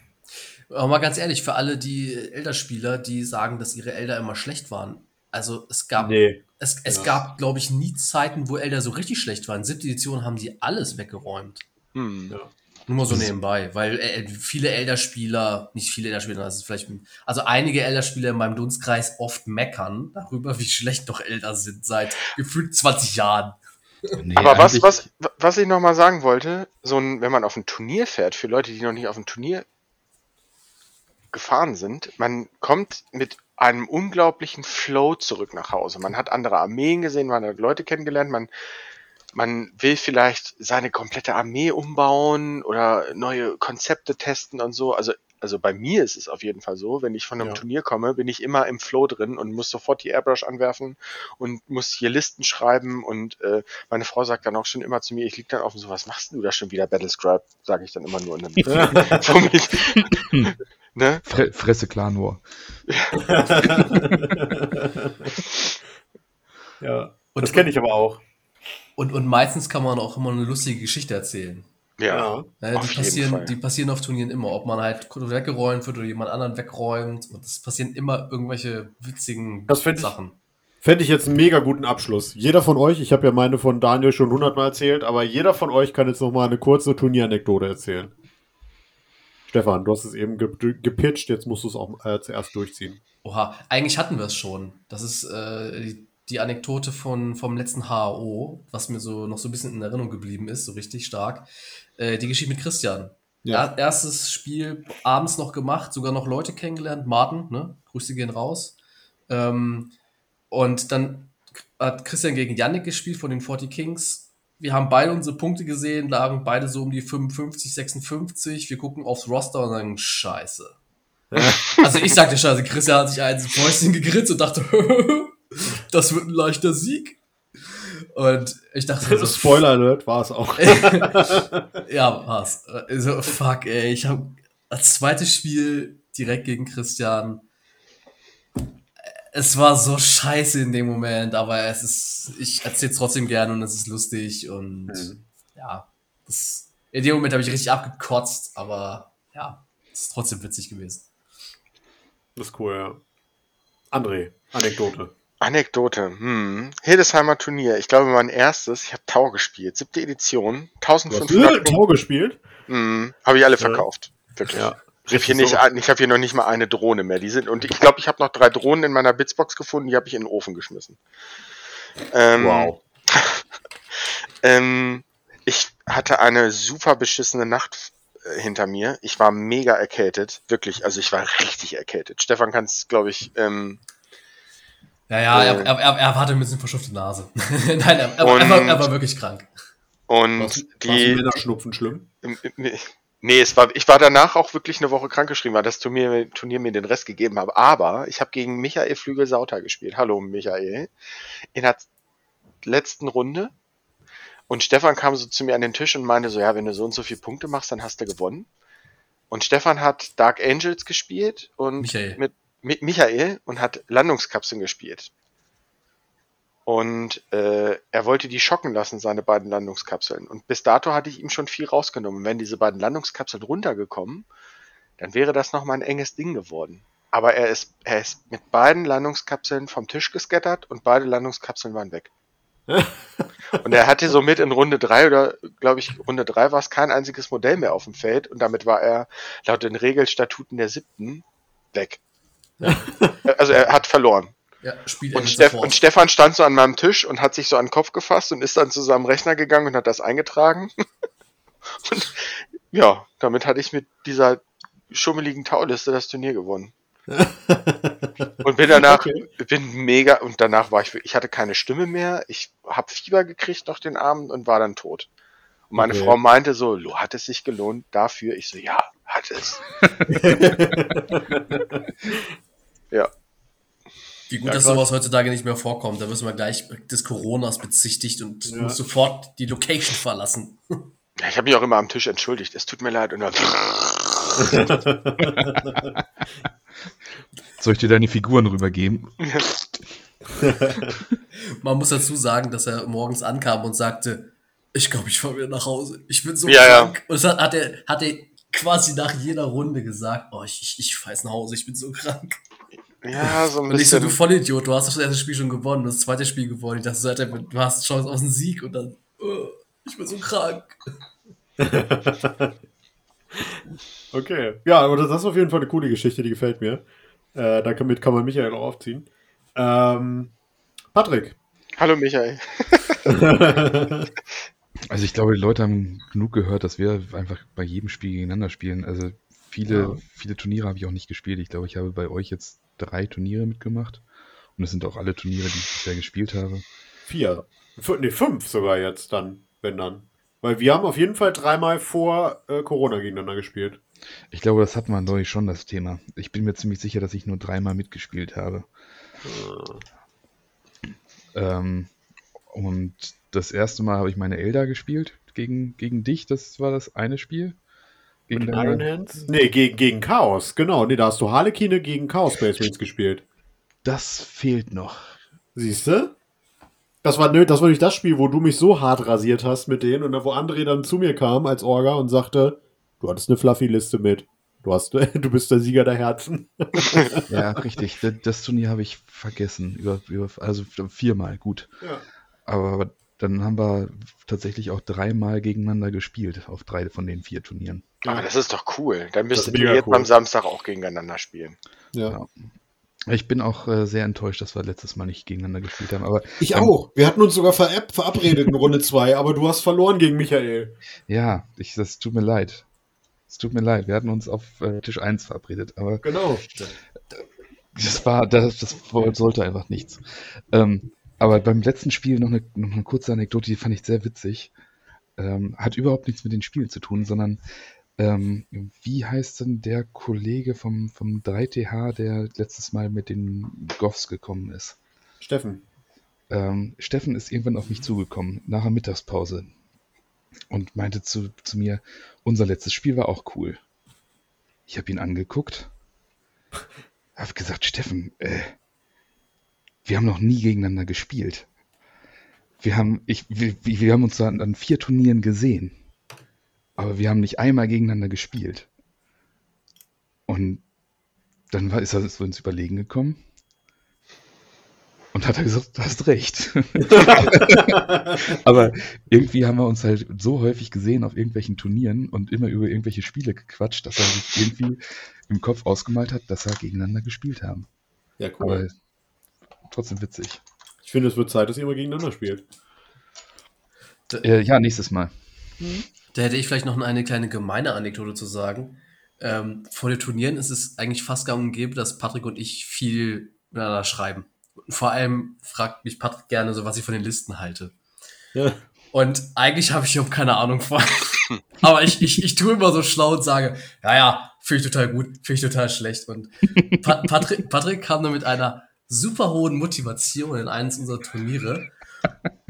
Aber mal ganz ehrlich, für alle die Elderspieler, die sagen, dass ihre Elder immer schlecht waren. Also es gab, nee. es, es ja. gab, glaube ich, nie Zeiten, wo Elder so richtig schlecht waren. Siebte Edition haben die alles weggeräumt. Hm. Ja. Nur mal so nebenbei, weil äh, viele Elderspieler, nicht viele Elderspieler, das ist vielleicht, also einige Elderspieler in meinem Dunstkreis oft meckern darüber, wie schlecht doch Elder sind seit gefühlt 20 Jahren. Nee, Aber was, was, was ich noch mal sagen wollte, so ein, wenn man auf ein Turnier fährt, für Leute, die noch nicht auf ein Turnier gefahren sind, man kommt mit einem unglaublichen Flow zurück nach Hause. Man hat andere Armeen gesehen, man hat Leute kennengelernt, man, man will vielleicht seine komplette Armee umbauen oder neue Konzepte testen und so. Also also bei mir ist es auf jeden Fall so, wenn ich von einem ja. Turnier komme, bin ich immer im Flow drin und muss sofort die Airbrush anwerfen und muss hier Listen schreiben und äh, meine Frau sagt dann auch schon immer zu mir, ich lieg dann auf und so, was machst du da schon wieder, Battlescribe, sage ich dann immer nur in der Mitte. Für mich. ne? Fre Fresse klar nur. ja, und das kenne ich aber auch. Und, und meistens kann man auch immer eine lustige Geschichte erzählen. Ja. ja die, passieren, die passieren auf Turnieren immer, ob man halt weggeräumt wird oder jemand anderen wegräumt. Und es passieren immer irgendwelche witzigen das Sachen. Fände ich jetzt einen mega guten Abschluss. Jeder von euch, ich habe ja meine von Daniel schon hundertmal erzählt, aber jeder von euch kann jetzt noch mal eine kurze Turnieranekdote erzählen. Stefan, du hast es eben ge gepitcht, jetzt musst du es auch äh, zuerst durchziehen. Oha, eigentlich hatten wir es schon. Das ist äh, die, die, Anekdote von, vom letzten HO, was mir so noch so ein bisschen in Erinnerung geblieben ist, so richtig stark. Äh, die Geschichte mit Christian. Ja. Er, erstes Spiel abends noch gemacht, sogar noch Leute kennengelernt. Martin, ne? Grüße gehen raus. Ähm, und dann hat Christian gegen Yannick gespielt von den 40 Kings. Wir haben beide unsere Punkte gesehen, lagen beide so um die 55, 56. Wir gucken aufs Roster und sagen, scheiße. also ich sagte scheiße, Christian hat sich eins Fäustchen gegritzt und dachte, das wird ein leichter Sieg. Und ich dachte so, Spoiler Alert war es auch. ja, war's. So, fuck, ey, ich habe als zweites Spiel direkt gegen Christian. Es war so scheiße in dem Moment, aber es ist, ich erzähle es trotzdem gerne und es ist lustig und mhm. ja, das, in dem Moment habe ich richtig abgekotzt, aber ja, es ist trotzdem witzig gewesen. Das ist cool, ja. André, Anekdote. Anekdote. Hm. Hildesheimer Turnier. Ich glaube, mein erstes. Ich habe Tau gespielt. Siebte Edition. 1500. Tau gespielt? Hm. Habe ich alle verkauft. Wirklich. Ja. Ich habe hier, nicht, ich hab hier noch nicht mal eine Drohne mehr. Die sind, und ich glaube, ich habe noch drei Drohnen in meiner Bitsbox gefunden, die habe ich in den Ofen geschmissen. Ähm, wow. ähm, ich hatte eine super beschissene Nacht äh, hinter mir. Ich war mega erkältet. Wirklich, also ich war richtig erkältet. Stefan kann es, glaube ich, ähm, ja, ja, äh, er, er, er, hatte ein bisschen verschuffte Nase. Nein, er, er, er, war, er, war, wirklich krank. Und Was, die. die Männerschnupfen schlimm? Nee, es war, ich war danach auch wirklich eine Woche krankgeschrieben, weil das Turnier, Turnier mir den Rest gegeben hat. Aber ich habe gegen Michael Flügel-Sauter gespielt. Hallo Michael. In der letzten Runde. Und Stefan kam so zu mir an den Tisch und meinte so, ja, wenn du so und so viele Punkte machst, dann hast du gewonnen. Und Stefan hat Dark Angels gespielt und Michael. mit, mit Michael und hat Landungskapseln gespielt. Und äh, er wollte die schocken lassen, seine beiden Landungskapseln. Und bis dato hatte ich ihm schon viel rausgenommen. Wenn diese beiden Landungskapseln runtergekommen, dann wäre das nochmal ein enges Ding geworden. Aber er ist, er ist mit beiden Landungskapseln vom Tisch gescattert und beide Landungskapseln waren weg. und er hatte somit in Runde drei oder, glaube ich, Runde drei war es kein einziges Modell mehr auf dem Feld und damit war er laut den Regelstatuten der siebten weg. Also er hat verloren. Ja, spielt Und, Steff und Stefan stand so an meinem Tisch und hat sich so an den Kopf gefasst und ist dann zu seinem Rechner gegangen und hat das eingetragen. und ja, damit hatte ich mit dieser schummeligen Tauliste das Turnier gewonnen. und bin danach, Okay. bin mega, und danach war ich, ich hatte keine Stimme mehr, ich habe Fieber gekriegt noch den Abend und war dann tot. Und meine Okay. Frau meinte so, Lo, hat es sich gelohnt dafür? Ich so, ja, hat es. ja. Wie gut, Ja, dass krass. sowas heutzutage nicht mehr vorkommt. Da wirst du mal gleich des Coronas bezichtigt und Ja. musst sofort die Location verlassen. Ja, Ich habe mich auch immer am Tisch entschuldigt. Es tut mir leid. Und dann, Soll ich dir deine Figuren rübergeben? Man muss dazu sagen, dass er morgens ankam und sagte, ich glaube, ich fahre wieder nach Hause. Ich bin so Ja, ja. krank. Und das hat, hat, er, hat er quasi nach jeder Runde gesagt, oh, ich, ich, ich fahre jetzt nach Hause, ich bin so krank. Ja, so ein Und ich so, bisschen. du Vollidiot, du hast das erste Spiel schon gewonnen, das zweite Spiel gewonnen. Ich dachte, so, Alter, du hast Chance auf einen Sieg und dann, oh, ich bin so krank. Okay. Ja, aber das ist auf jeden Fall eine coole Geschichte, die gefällt mir. Äh, damit kann man Michael auch aufziehen. Ähm, Patrick. Hallo Michael. Also ich glaube, die Leute haben genug gehört, dass wir einfach bei jedem Spiel gegeneinander spielen. Also viele, Ja. viele Turniere habe ich auch nicht gespielt. Ich glaube, ich habe bei euch jetzt drei Turniere mitgemacht. Und es sind auch alle Turniere, die ich bisher gespielt habe. Vier. F nee, fünf sogar jetzt dann, wenn dann. Weil wir haben auf jeden Fall dreimal vor äh, Corona gegeneinander gespielt. Ich glaube, das hatten wir neulich schon, das Thema. Ich bin mir ziemlich sicher, dass ich nur dreimal mitgespielt habe. Ähm, und das erste Mal habe ich meine Elder gespielt gegen, gegen dich. Das war das eine Spiel. Gegen Iron Hands? Nee, gegen, gegen Chaos, genau. Nee, da hast du Harlekine gegen Chaos Space Marines gespielt. Das fehlt noch. Siehst du? Das war, nö, das war nicht das Spiel, wo du mich so hart rasiert hast mit denen und wo André dann zu mir kam als Orga und sagte, du hattest eine Fluffy-Liste mit. Du, hast, du bist der Sieger der Herzen. Ja, richtig. Das, das Turnier habe ich vergessen. Über, über, also viermal, gut. Ja. Aber dann haben wir tatsächlich auch dreimal gegeneinander gespielt auf drei von den vier Turnieren. Aber das ist doch cool. Dann ihr mega jetzt cool. am Samstag auch gegeneinander spielen. ja. Ja. Ich bin auch äh, sehr enttäuscht, dass wir letztes Mal nicht gegeneinander gespielt haben. Aber Ich Ähm, auch. Wir hatten uns sogar verab verabredet in Runde 2, aber du hast verloren gegen Michael. ja, ich, das tut mir leid. Es tut mir leid. Wir hatten uns auf äh, Tisch 1 verabredet. Aber Genau. Das war, das, das sollte einfach nichts. Ähm, aber beim letzten Spiel noch eine, noch eine kurze Anekdote, die fand ich sehr witzig. Ähm, hat überhaupt nichts mit den Spielen zu tun, sondern ähm, wie heißt denn der Kollege vom, vom 3TH, der letztes Mal mit den Goffs gekommen ist? Steffen. Ähm, Steffen ist irgendwann auf mich zugekommen, nach der Mittagspause, und meinte zu, zu mir, unser letztes Spiel war auch cool. Ich habe ihn angeguckt, habe gesagt, Steffen, äh, wir haben noch nie gegeneinander gespielt. Wir haben, ich, wir, wir haben uns an, an vier Turnieren gesehen, aber wir haben nicht einmal gegeneinander gespielt. Und dann war, ist er so ins Überlegen gekommen und hat er gesagt, du hast recht. Aber irgendwie haben wir uns halt so häufig gesehen auf irgendwelchen Turnieren und immer über irgendwelche Spiele gequatscht, dass er sich irgendwie im Kopf ausgemalt hat, dass wir gegeneinander gespielt haben. Ja, Aber trotzdem witzig. Ich finde, es wird Zeit, dass ihr mal gegeneinander spielt. Äh, ja, nächstes Mal. Da hätte ich vielleicht noch eine kleine gemeine Anekdote zu sagen. Ähm, vor den Turnieren ist es eigentlich fast gang und gäbe, dass Patrick und ich viel miteinander schreiben. Und vor allem fragt mich Patrick gerne so, was ich von den Listen halte. Ja. Und eigentlich habe ich überhaupt keine Ahnung von. Aber ich, ich, ich tue immer so schlau und sage, ja, ja, finde ich total gut, finde ich total schlecht. Und pa Patrick, Patrick kam dann mit einer super hohen Motivation in eines unserer Turniere.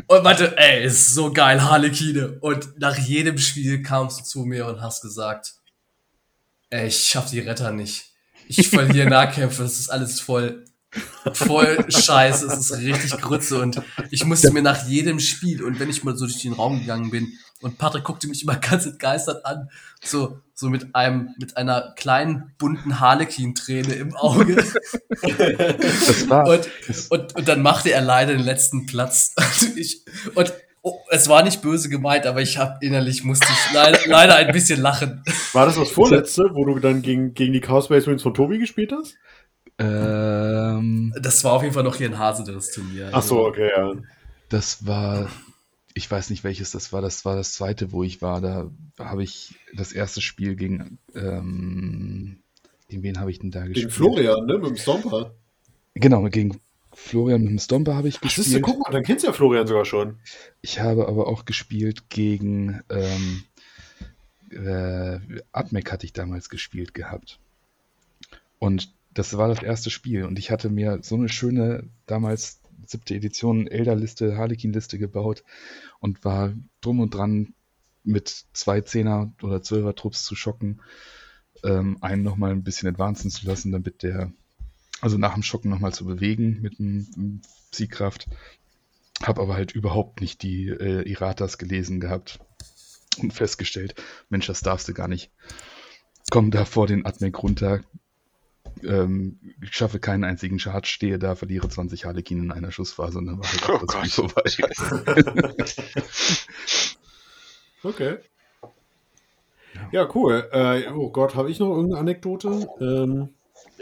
Und meinte, ey, ist so geil, Harlekine. Und nach jedem Spiel kamst du zu mir und hast gesagt, ey, ich schaff die Retter nicht. Ich verliere Nahkämpfe, das ist alles voll, voll scheiße, es ist richtig Grütze und ich musste mir nach jedem Spiel und wenn ich mal so durch den Raum gegangen bin und Patrick guckte mich immer ganz entgeistert an, so, so mit einem, mit einer kleinen bunten Harlequin-Träne im Auge. Das war, Und, und, und dann machte er leider den letzten Platz. Und, ich, und oh, es war nicht böse gemeint, aber ich habe innerlich musste ich leider, leider ein bisschen lachen. War das das vorletzte, wo du dann gegen, gegen die Chaos Space Marines von Tobi gespielt hast? Ähm, Das war auf jeden Fall noch hier in Hase das Turnier. Ach so, okay, ja. das war, ich weiß nicht welches das war, das war das zweite, wo ich war. Da habe ich das erste Spiel gegen, ähm, gegen wen habe ich denn da gespielt? Gegen Florian, ne, mit dem Stomper. Genau, gegen Florian mit dem Stomper habe ich ja, gespielt. guck mal, dann kennst du ja Florian sogar schon. Ich habe aber auch gespielt gegen ähm, äh, Admec hatte ich damals gespielt gehabt. Und das war das erste Spiel. Und ich hatte mir so eine schöne, damals siebte Edition Elder-Liste, Harlequin-Liste gebaut und war drum und dran, mit zwei Zehner oder Zwölfer Trupps zu schocken, ähm, einen nochmal ein bisschen advancen zu lassen, damit der, also nach dem Schocken nochmal zu bewegen mit einem Siegkraft. Habe aber halt überhaupt nicht die äh, Iratas gelesen gehabt und festgestellt, Mensch, das darfst du gar nicht. Komm da vor den Admec runter, ähm, ich schaffe keinen einzigen Charge, stehe da, verliere 20 Harlekin in einer Schussphase und dann war halt auch Oh das Gott. Vorbei. Okay. Ja, cool. Äh, oh Gott, habe ich noch irgendeine Anekdote? Ähm,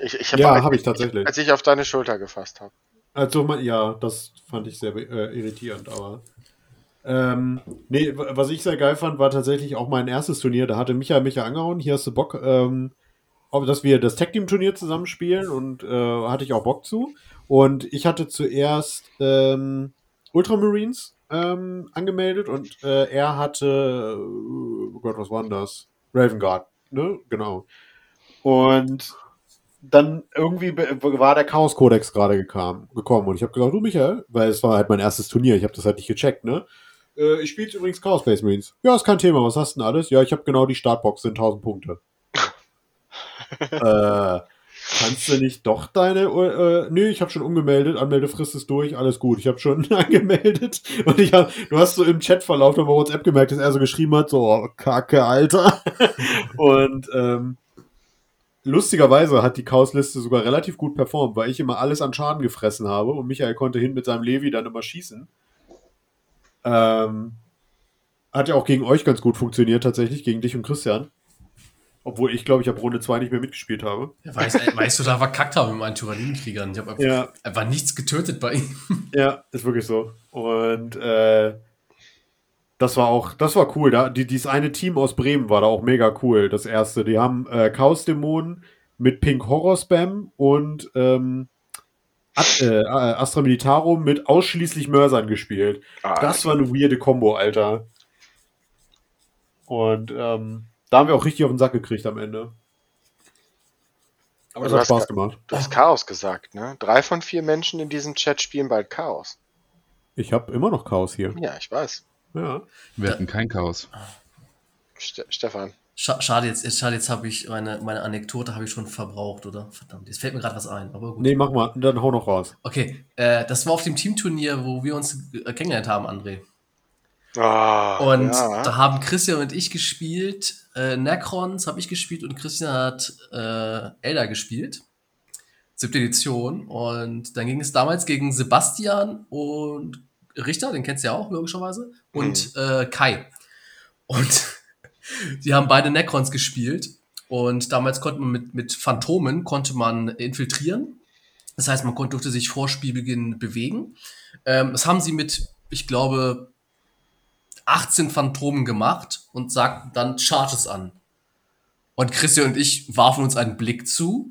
Ich, ich hab Ja, als- hab ich tatsächlich. Als ich auf deine Schulter gefasst habe. also, ja, das fand ich sehr äh, irritierend, aber. Ähm, nee, was ich sehr geil fand, war tatsächlich auch mein erstes Turnier. Da hatte Micha Micha angehauen. Hier hast du Bock, ähm, dass wir das Tag Team Turnier zusammenspielen und äh, hatte ich auch Bock zu. Und ich hatte zuerst ähm, Ultramarines ähm, angemeldet und äh, er hatte, äh, oh Gott, was war denn das? Raven Guard, ne? Genau. Und dann irgendwie war der Chaos Codex gerade gekommen und ich habe gesagt, du Michael, weil es war halt mein erstes Turnier, ich habe das halt nicht gecheckt, ne? Äh, ich spiele übrigens Chaos Space Marines. Ja, ist kein Thema, was hast du denn alles? Ja, ich habe genau die Startbox, sind 1000 Punkte. äh, kannst du nicht doch deine, äh, nö, ich habe schon umgemeldet, Anmeldefrist ist durch, alles gut, ich habe schon angemeldet und ich hab, du hast so im Chatverlauf dann WhatsApp gemerkt, dass er so geschrieben hat, so, oh, Kacke, Alter. und, ähm, lustigerweise hat die Chaos-Liste sogar relativ gut performt, weil ich immer alles an Schaden gefressen habe und Michael konnte hin mit seinem Levi dann immer schießen. Ähm, hat ja auch gegen euch ganz gut funktioniert, tatsächlich, gegen dich und Christian. Obwohl ich glaube, ich habe Runde 2 nicht mehr mitgespielt habe. Ja, weißt, äh, weißt du, da verkackt habe mit meinen Tyrannienkriegern. Ich habe einfach, Ja. einfach nichts getötet bei ihm. Ja, ist wirklich so. Und äh, das war auch, das war cool. Da, die, dieses eine Team aus Bremen war da auch mega cool. Das erste. Die haben äh, Chaos-Dämonen mit Pink Horror Spam und ähm, Ad, äh, Astra Militarum mit ausschließlich Mörsern gespielt. Ah, Das war eine weirde Combo, Alter. Und ähm, da haben wir auch richtig auf den Sack gekriegt am Ende. Aber es Du hat Spaß ge- gemacht. Du hast Chaos gesagt, ne? Drei von vier Menschen in diesem Chat spielen bald Chaos. Ich habe immer noch Chaos hier. Ja, ich weiß. Ja. Wir hatten kein Chaos. Ste Stefan. Scha schade, jetzt, jetzt, schade, jetzt habe ich meine, meine Anekdote habe ich schon verbraucht, oder? Verdammt, jetzt fällt mir gerade was ein. Aber gut. Nee, mach mal. Dann hau noch raus. Okay, äh, das war auf dem Teamturnier, wo wir uns äh, kennengelernt haben, André. Ah, Und ja. da haben Christian und ich gespielt. Äh, Necrons habe ich gespielt und Christian hat äh, Elder gespielt. Siebte Edition. Und dann ging es damals gegen Sebastian und Richter, den kennst du ja auch, logischerweise. Und äh, Kai. Und die haben beide Necrons gespielt. Und damals konnte man mit, mit Phantomen konnte man infiltrieren. Das heißt, man konnte, durfte sich vor Spielbeginn bewegen. Ähm, das haben sie mit, ich glaube, 18 Phantomen gemacht und sagten dann Charges an. Und Christian und ich warfen uns einen Blick zu,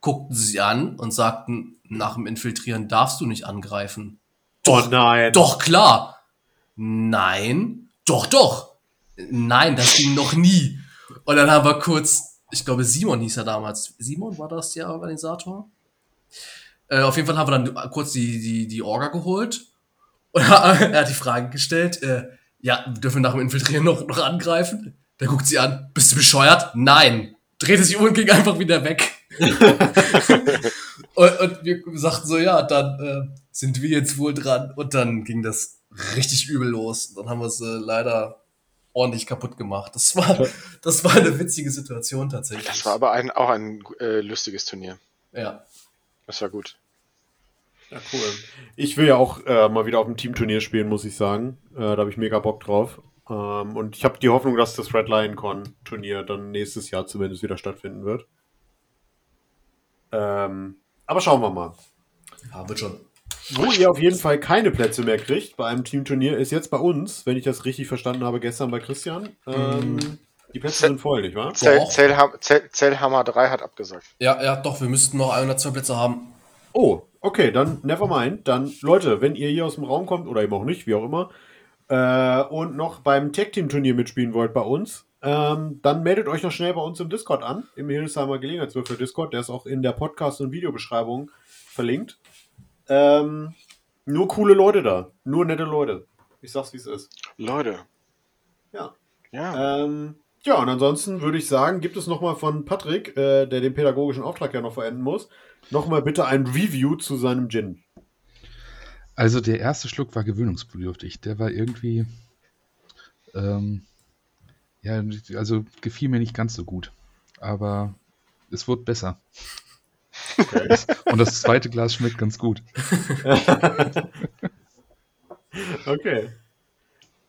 guckten sie an und sagten, nach dem Infiltrieren darfst du nicht angreifen. Oh Doch, nein. doch klar. nein, doch, doch, nein, das ging noch nie. Und dann haben wir kurz, ich glaube, Simon hieß er damals. Simon war das der Organisator? Äh, auf jeden Fall haben wir dann kurz die, die, die Orga geholt. Und er hat die Frage gestellt, äh, ja, dürfen wir nach dem Infiltrieren noch, noch angreifen? Der guckt sie an, bist du bescheuert? Nein. Drehte sich um und ging einfach wieder weg. und, und, wir sagten so, ja, dann äh, sind wir jetzt wohl dran. Und dann ging das richtig übel los. Dann haben wir es äh, leider ordentlich kaputt gemacht. Das war, das war eine witzige Situation tatsächlich. Das war aber ein, auch ein äh, lustiges Turnier. Ja. Das war gut. Ja, cool. Ich will ja auch äh, mal wieder auf dem Teamturnier spielen, muss ich sagen. Äh, da habe ich mega Bock drauf. Ähm, und ich habe die Hoffnung, dass das Red Lion Con Turnier dann nächstes Jahr zumindest wieder stattfinden wird. Ähm, aber schauen wir mal. Ja, wird schon. Wo ihr auf jeden Fall keine Plätze mehr kriegt bei einem Teamturnier, ist jetzt bei uns, wenn ich das richtig verstanden habe, gestern bei Christian. Ähm, Mm. Die Plätze Ze- sind voll, nicht wahr? Zell. Zellham, Zell, Zellhammer 3 hat abgesagt. Ja, ja, doch, wir müssten noch ein oder zwei Plätze haben. Oh, okay, dann never mind. Dann, Leute, wenn ihr hier aus dem Raum kommt oder eben auch nicht, wie auch immer, äh, und noch beim Tag-Team-Turnier mitspielen wollt bei uns, ähm, dann meldet euch noch schnell bei uns im Discord an, im Hildesheimer Gelegenheitswürfel Discord, der ist auch in der Podcast- und Videobeschreibung verlinkt. Ähm, nur coole Leute da, nur nette Leute. Ich sag's, wie es ist. Leute. Ja. Ja. Ähm, ja, und ansonsten würde ich sagen, gibt es nochmal von Patrick, äh, der den pädagogischen Auftrag ja noch verenden muss, nochmal bitte ein Review zu seinem Gin. Also der erste Schluck war gewöhnungsbedürftig. Der war irgendwie, ähm, ja, also gefiel mir nicht ganz so gut. Aber es wurde besser. Und das zweite Glas schmeckt ganz gut. Okay.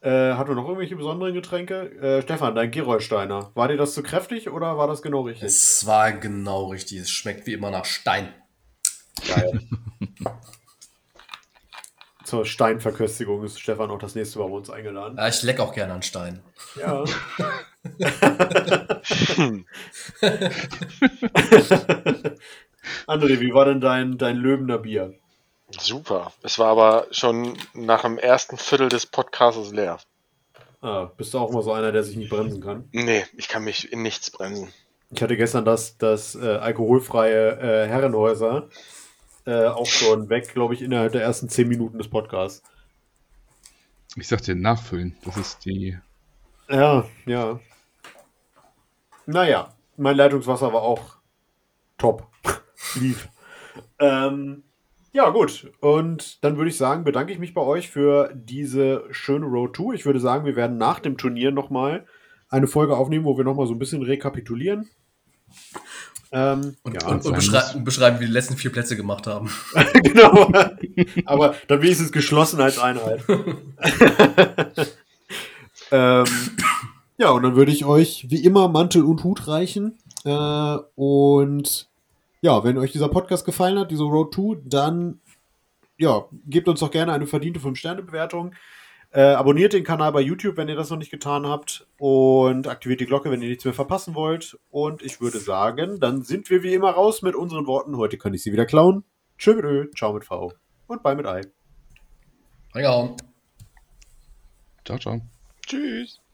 Äh, hat noch irgendwelche besonderen Getränke? Äh, Stefan, dein Gerolsteiner. War dir das zu kräftig oder war das genau richtig? Es war genau richtig. Es schmeckt wie immer nach Stein. Geil. Zur Steinverköstigung ist Stefan auch das nächste Mal bei uns eingeladen. Ja, ich leck auch gerne an Stein. Ja. André, wie war denn dein, dein Löwener Bier? Super. Es war aber schon nach dem ersten Viertel des Podcasts leer. Ah, bist du auch mal so einer, der sich nicht bremsen kann? Nee, ich kann mich in nichts bremsen. Ich hatte gestern das, das äh, alkoholfreie äh, Herrenhäuser äh, auch schon weg, glaube ich, innerhalb der ersten zehn Minuten des Podcasts. Ich sag dir, nachfüllen. Das ist die. Ja, ja. Naja, mein Leitungswasser war auch top. Lief. Ähm, ja, gut. Und dann würde ich sagen, bedanke ich mich bei euch für diese schöne Road 2. Ich würde sagen, wir werden nach dem Turnier nochmal eine Folge aufnehmen, wo wir nochmal so ein bisschen rekapitulieren. Ähm, Und, ja, und, und beschrei beschreiben, wie die letzten vier Plätze gemacht haben. genau. Aber dann wenigstens geschlossen als Einheit. ähm, ja, und dann würde ich euch wie immer Mantel und Hut reichen. Äh, und ja, wenn euch dieser Podcast gefallen hat, diese Road 2, dann ja, gebt uns doch gerne eine verdiente 5-Sterne-Bewertung. Äh, abonniert den Kanal bei YouTube, wenn ihr das noch nicht getan habt. Und aktiviert die Glocke, wenn ihr nichts mehr verpassen wollt. Und ich würde sagen, dann sind wir wie immer raus mit unseren Worten. Heute kann ich sie wieder klauen. Tschö mit Ö, ciao mit V und bye mit Ei. Ciao, ciao. Tschüss.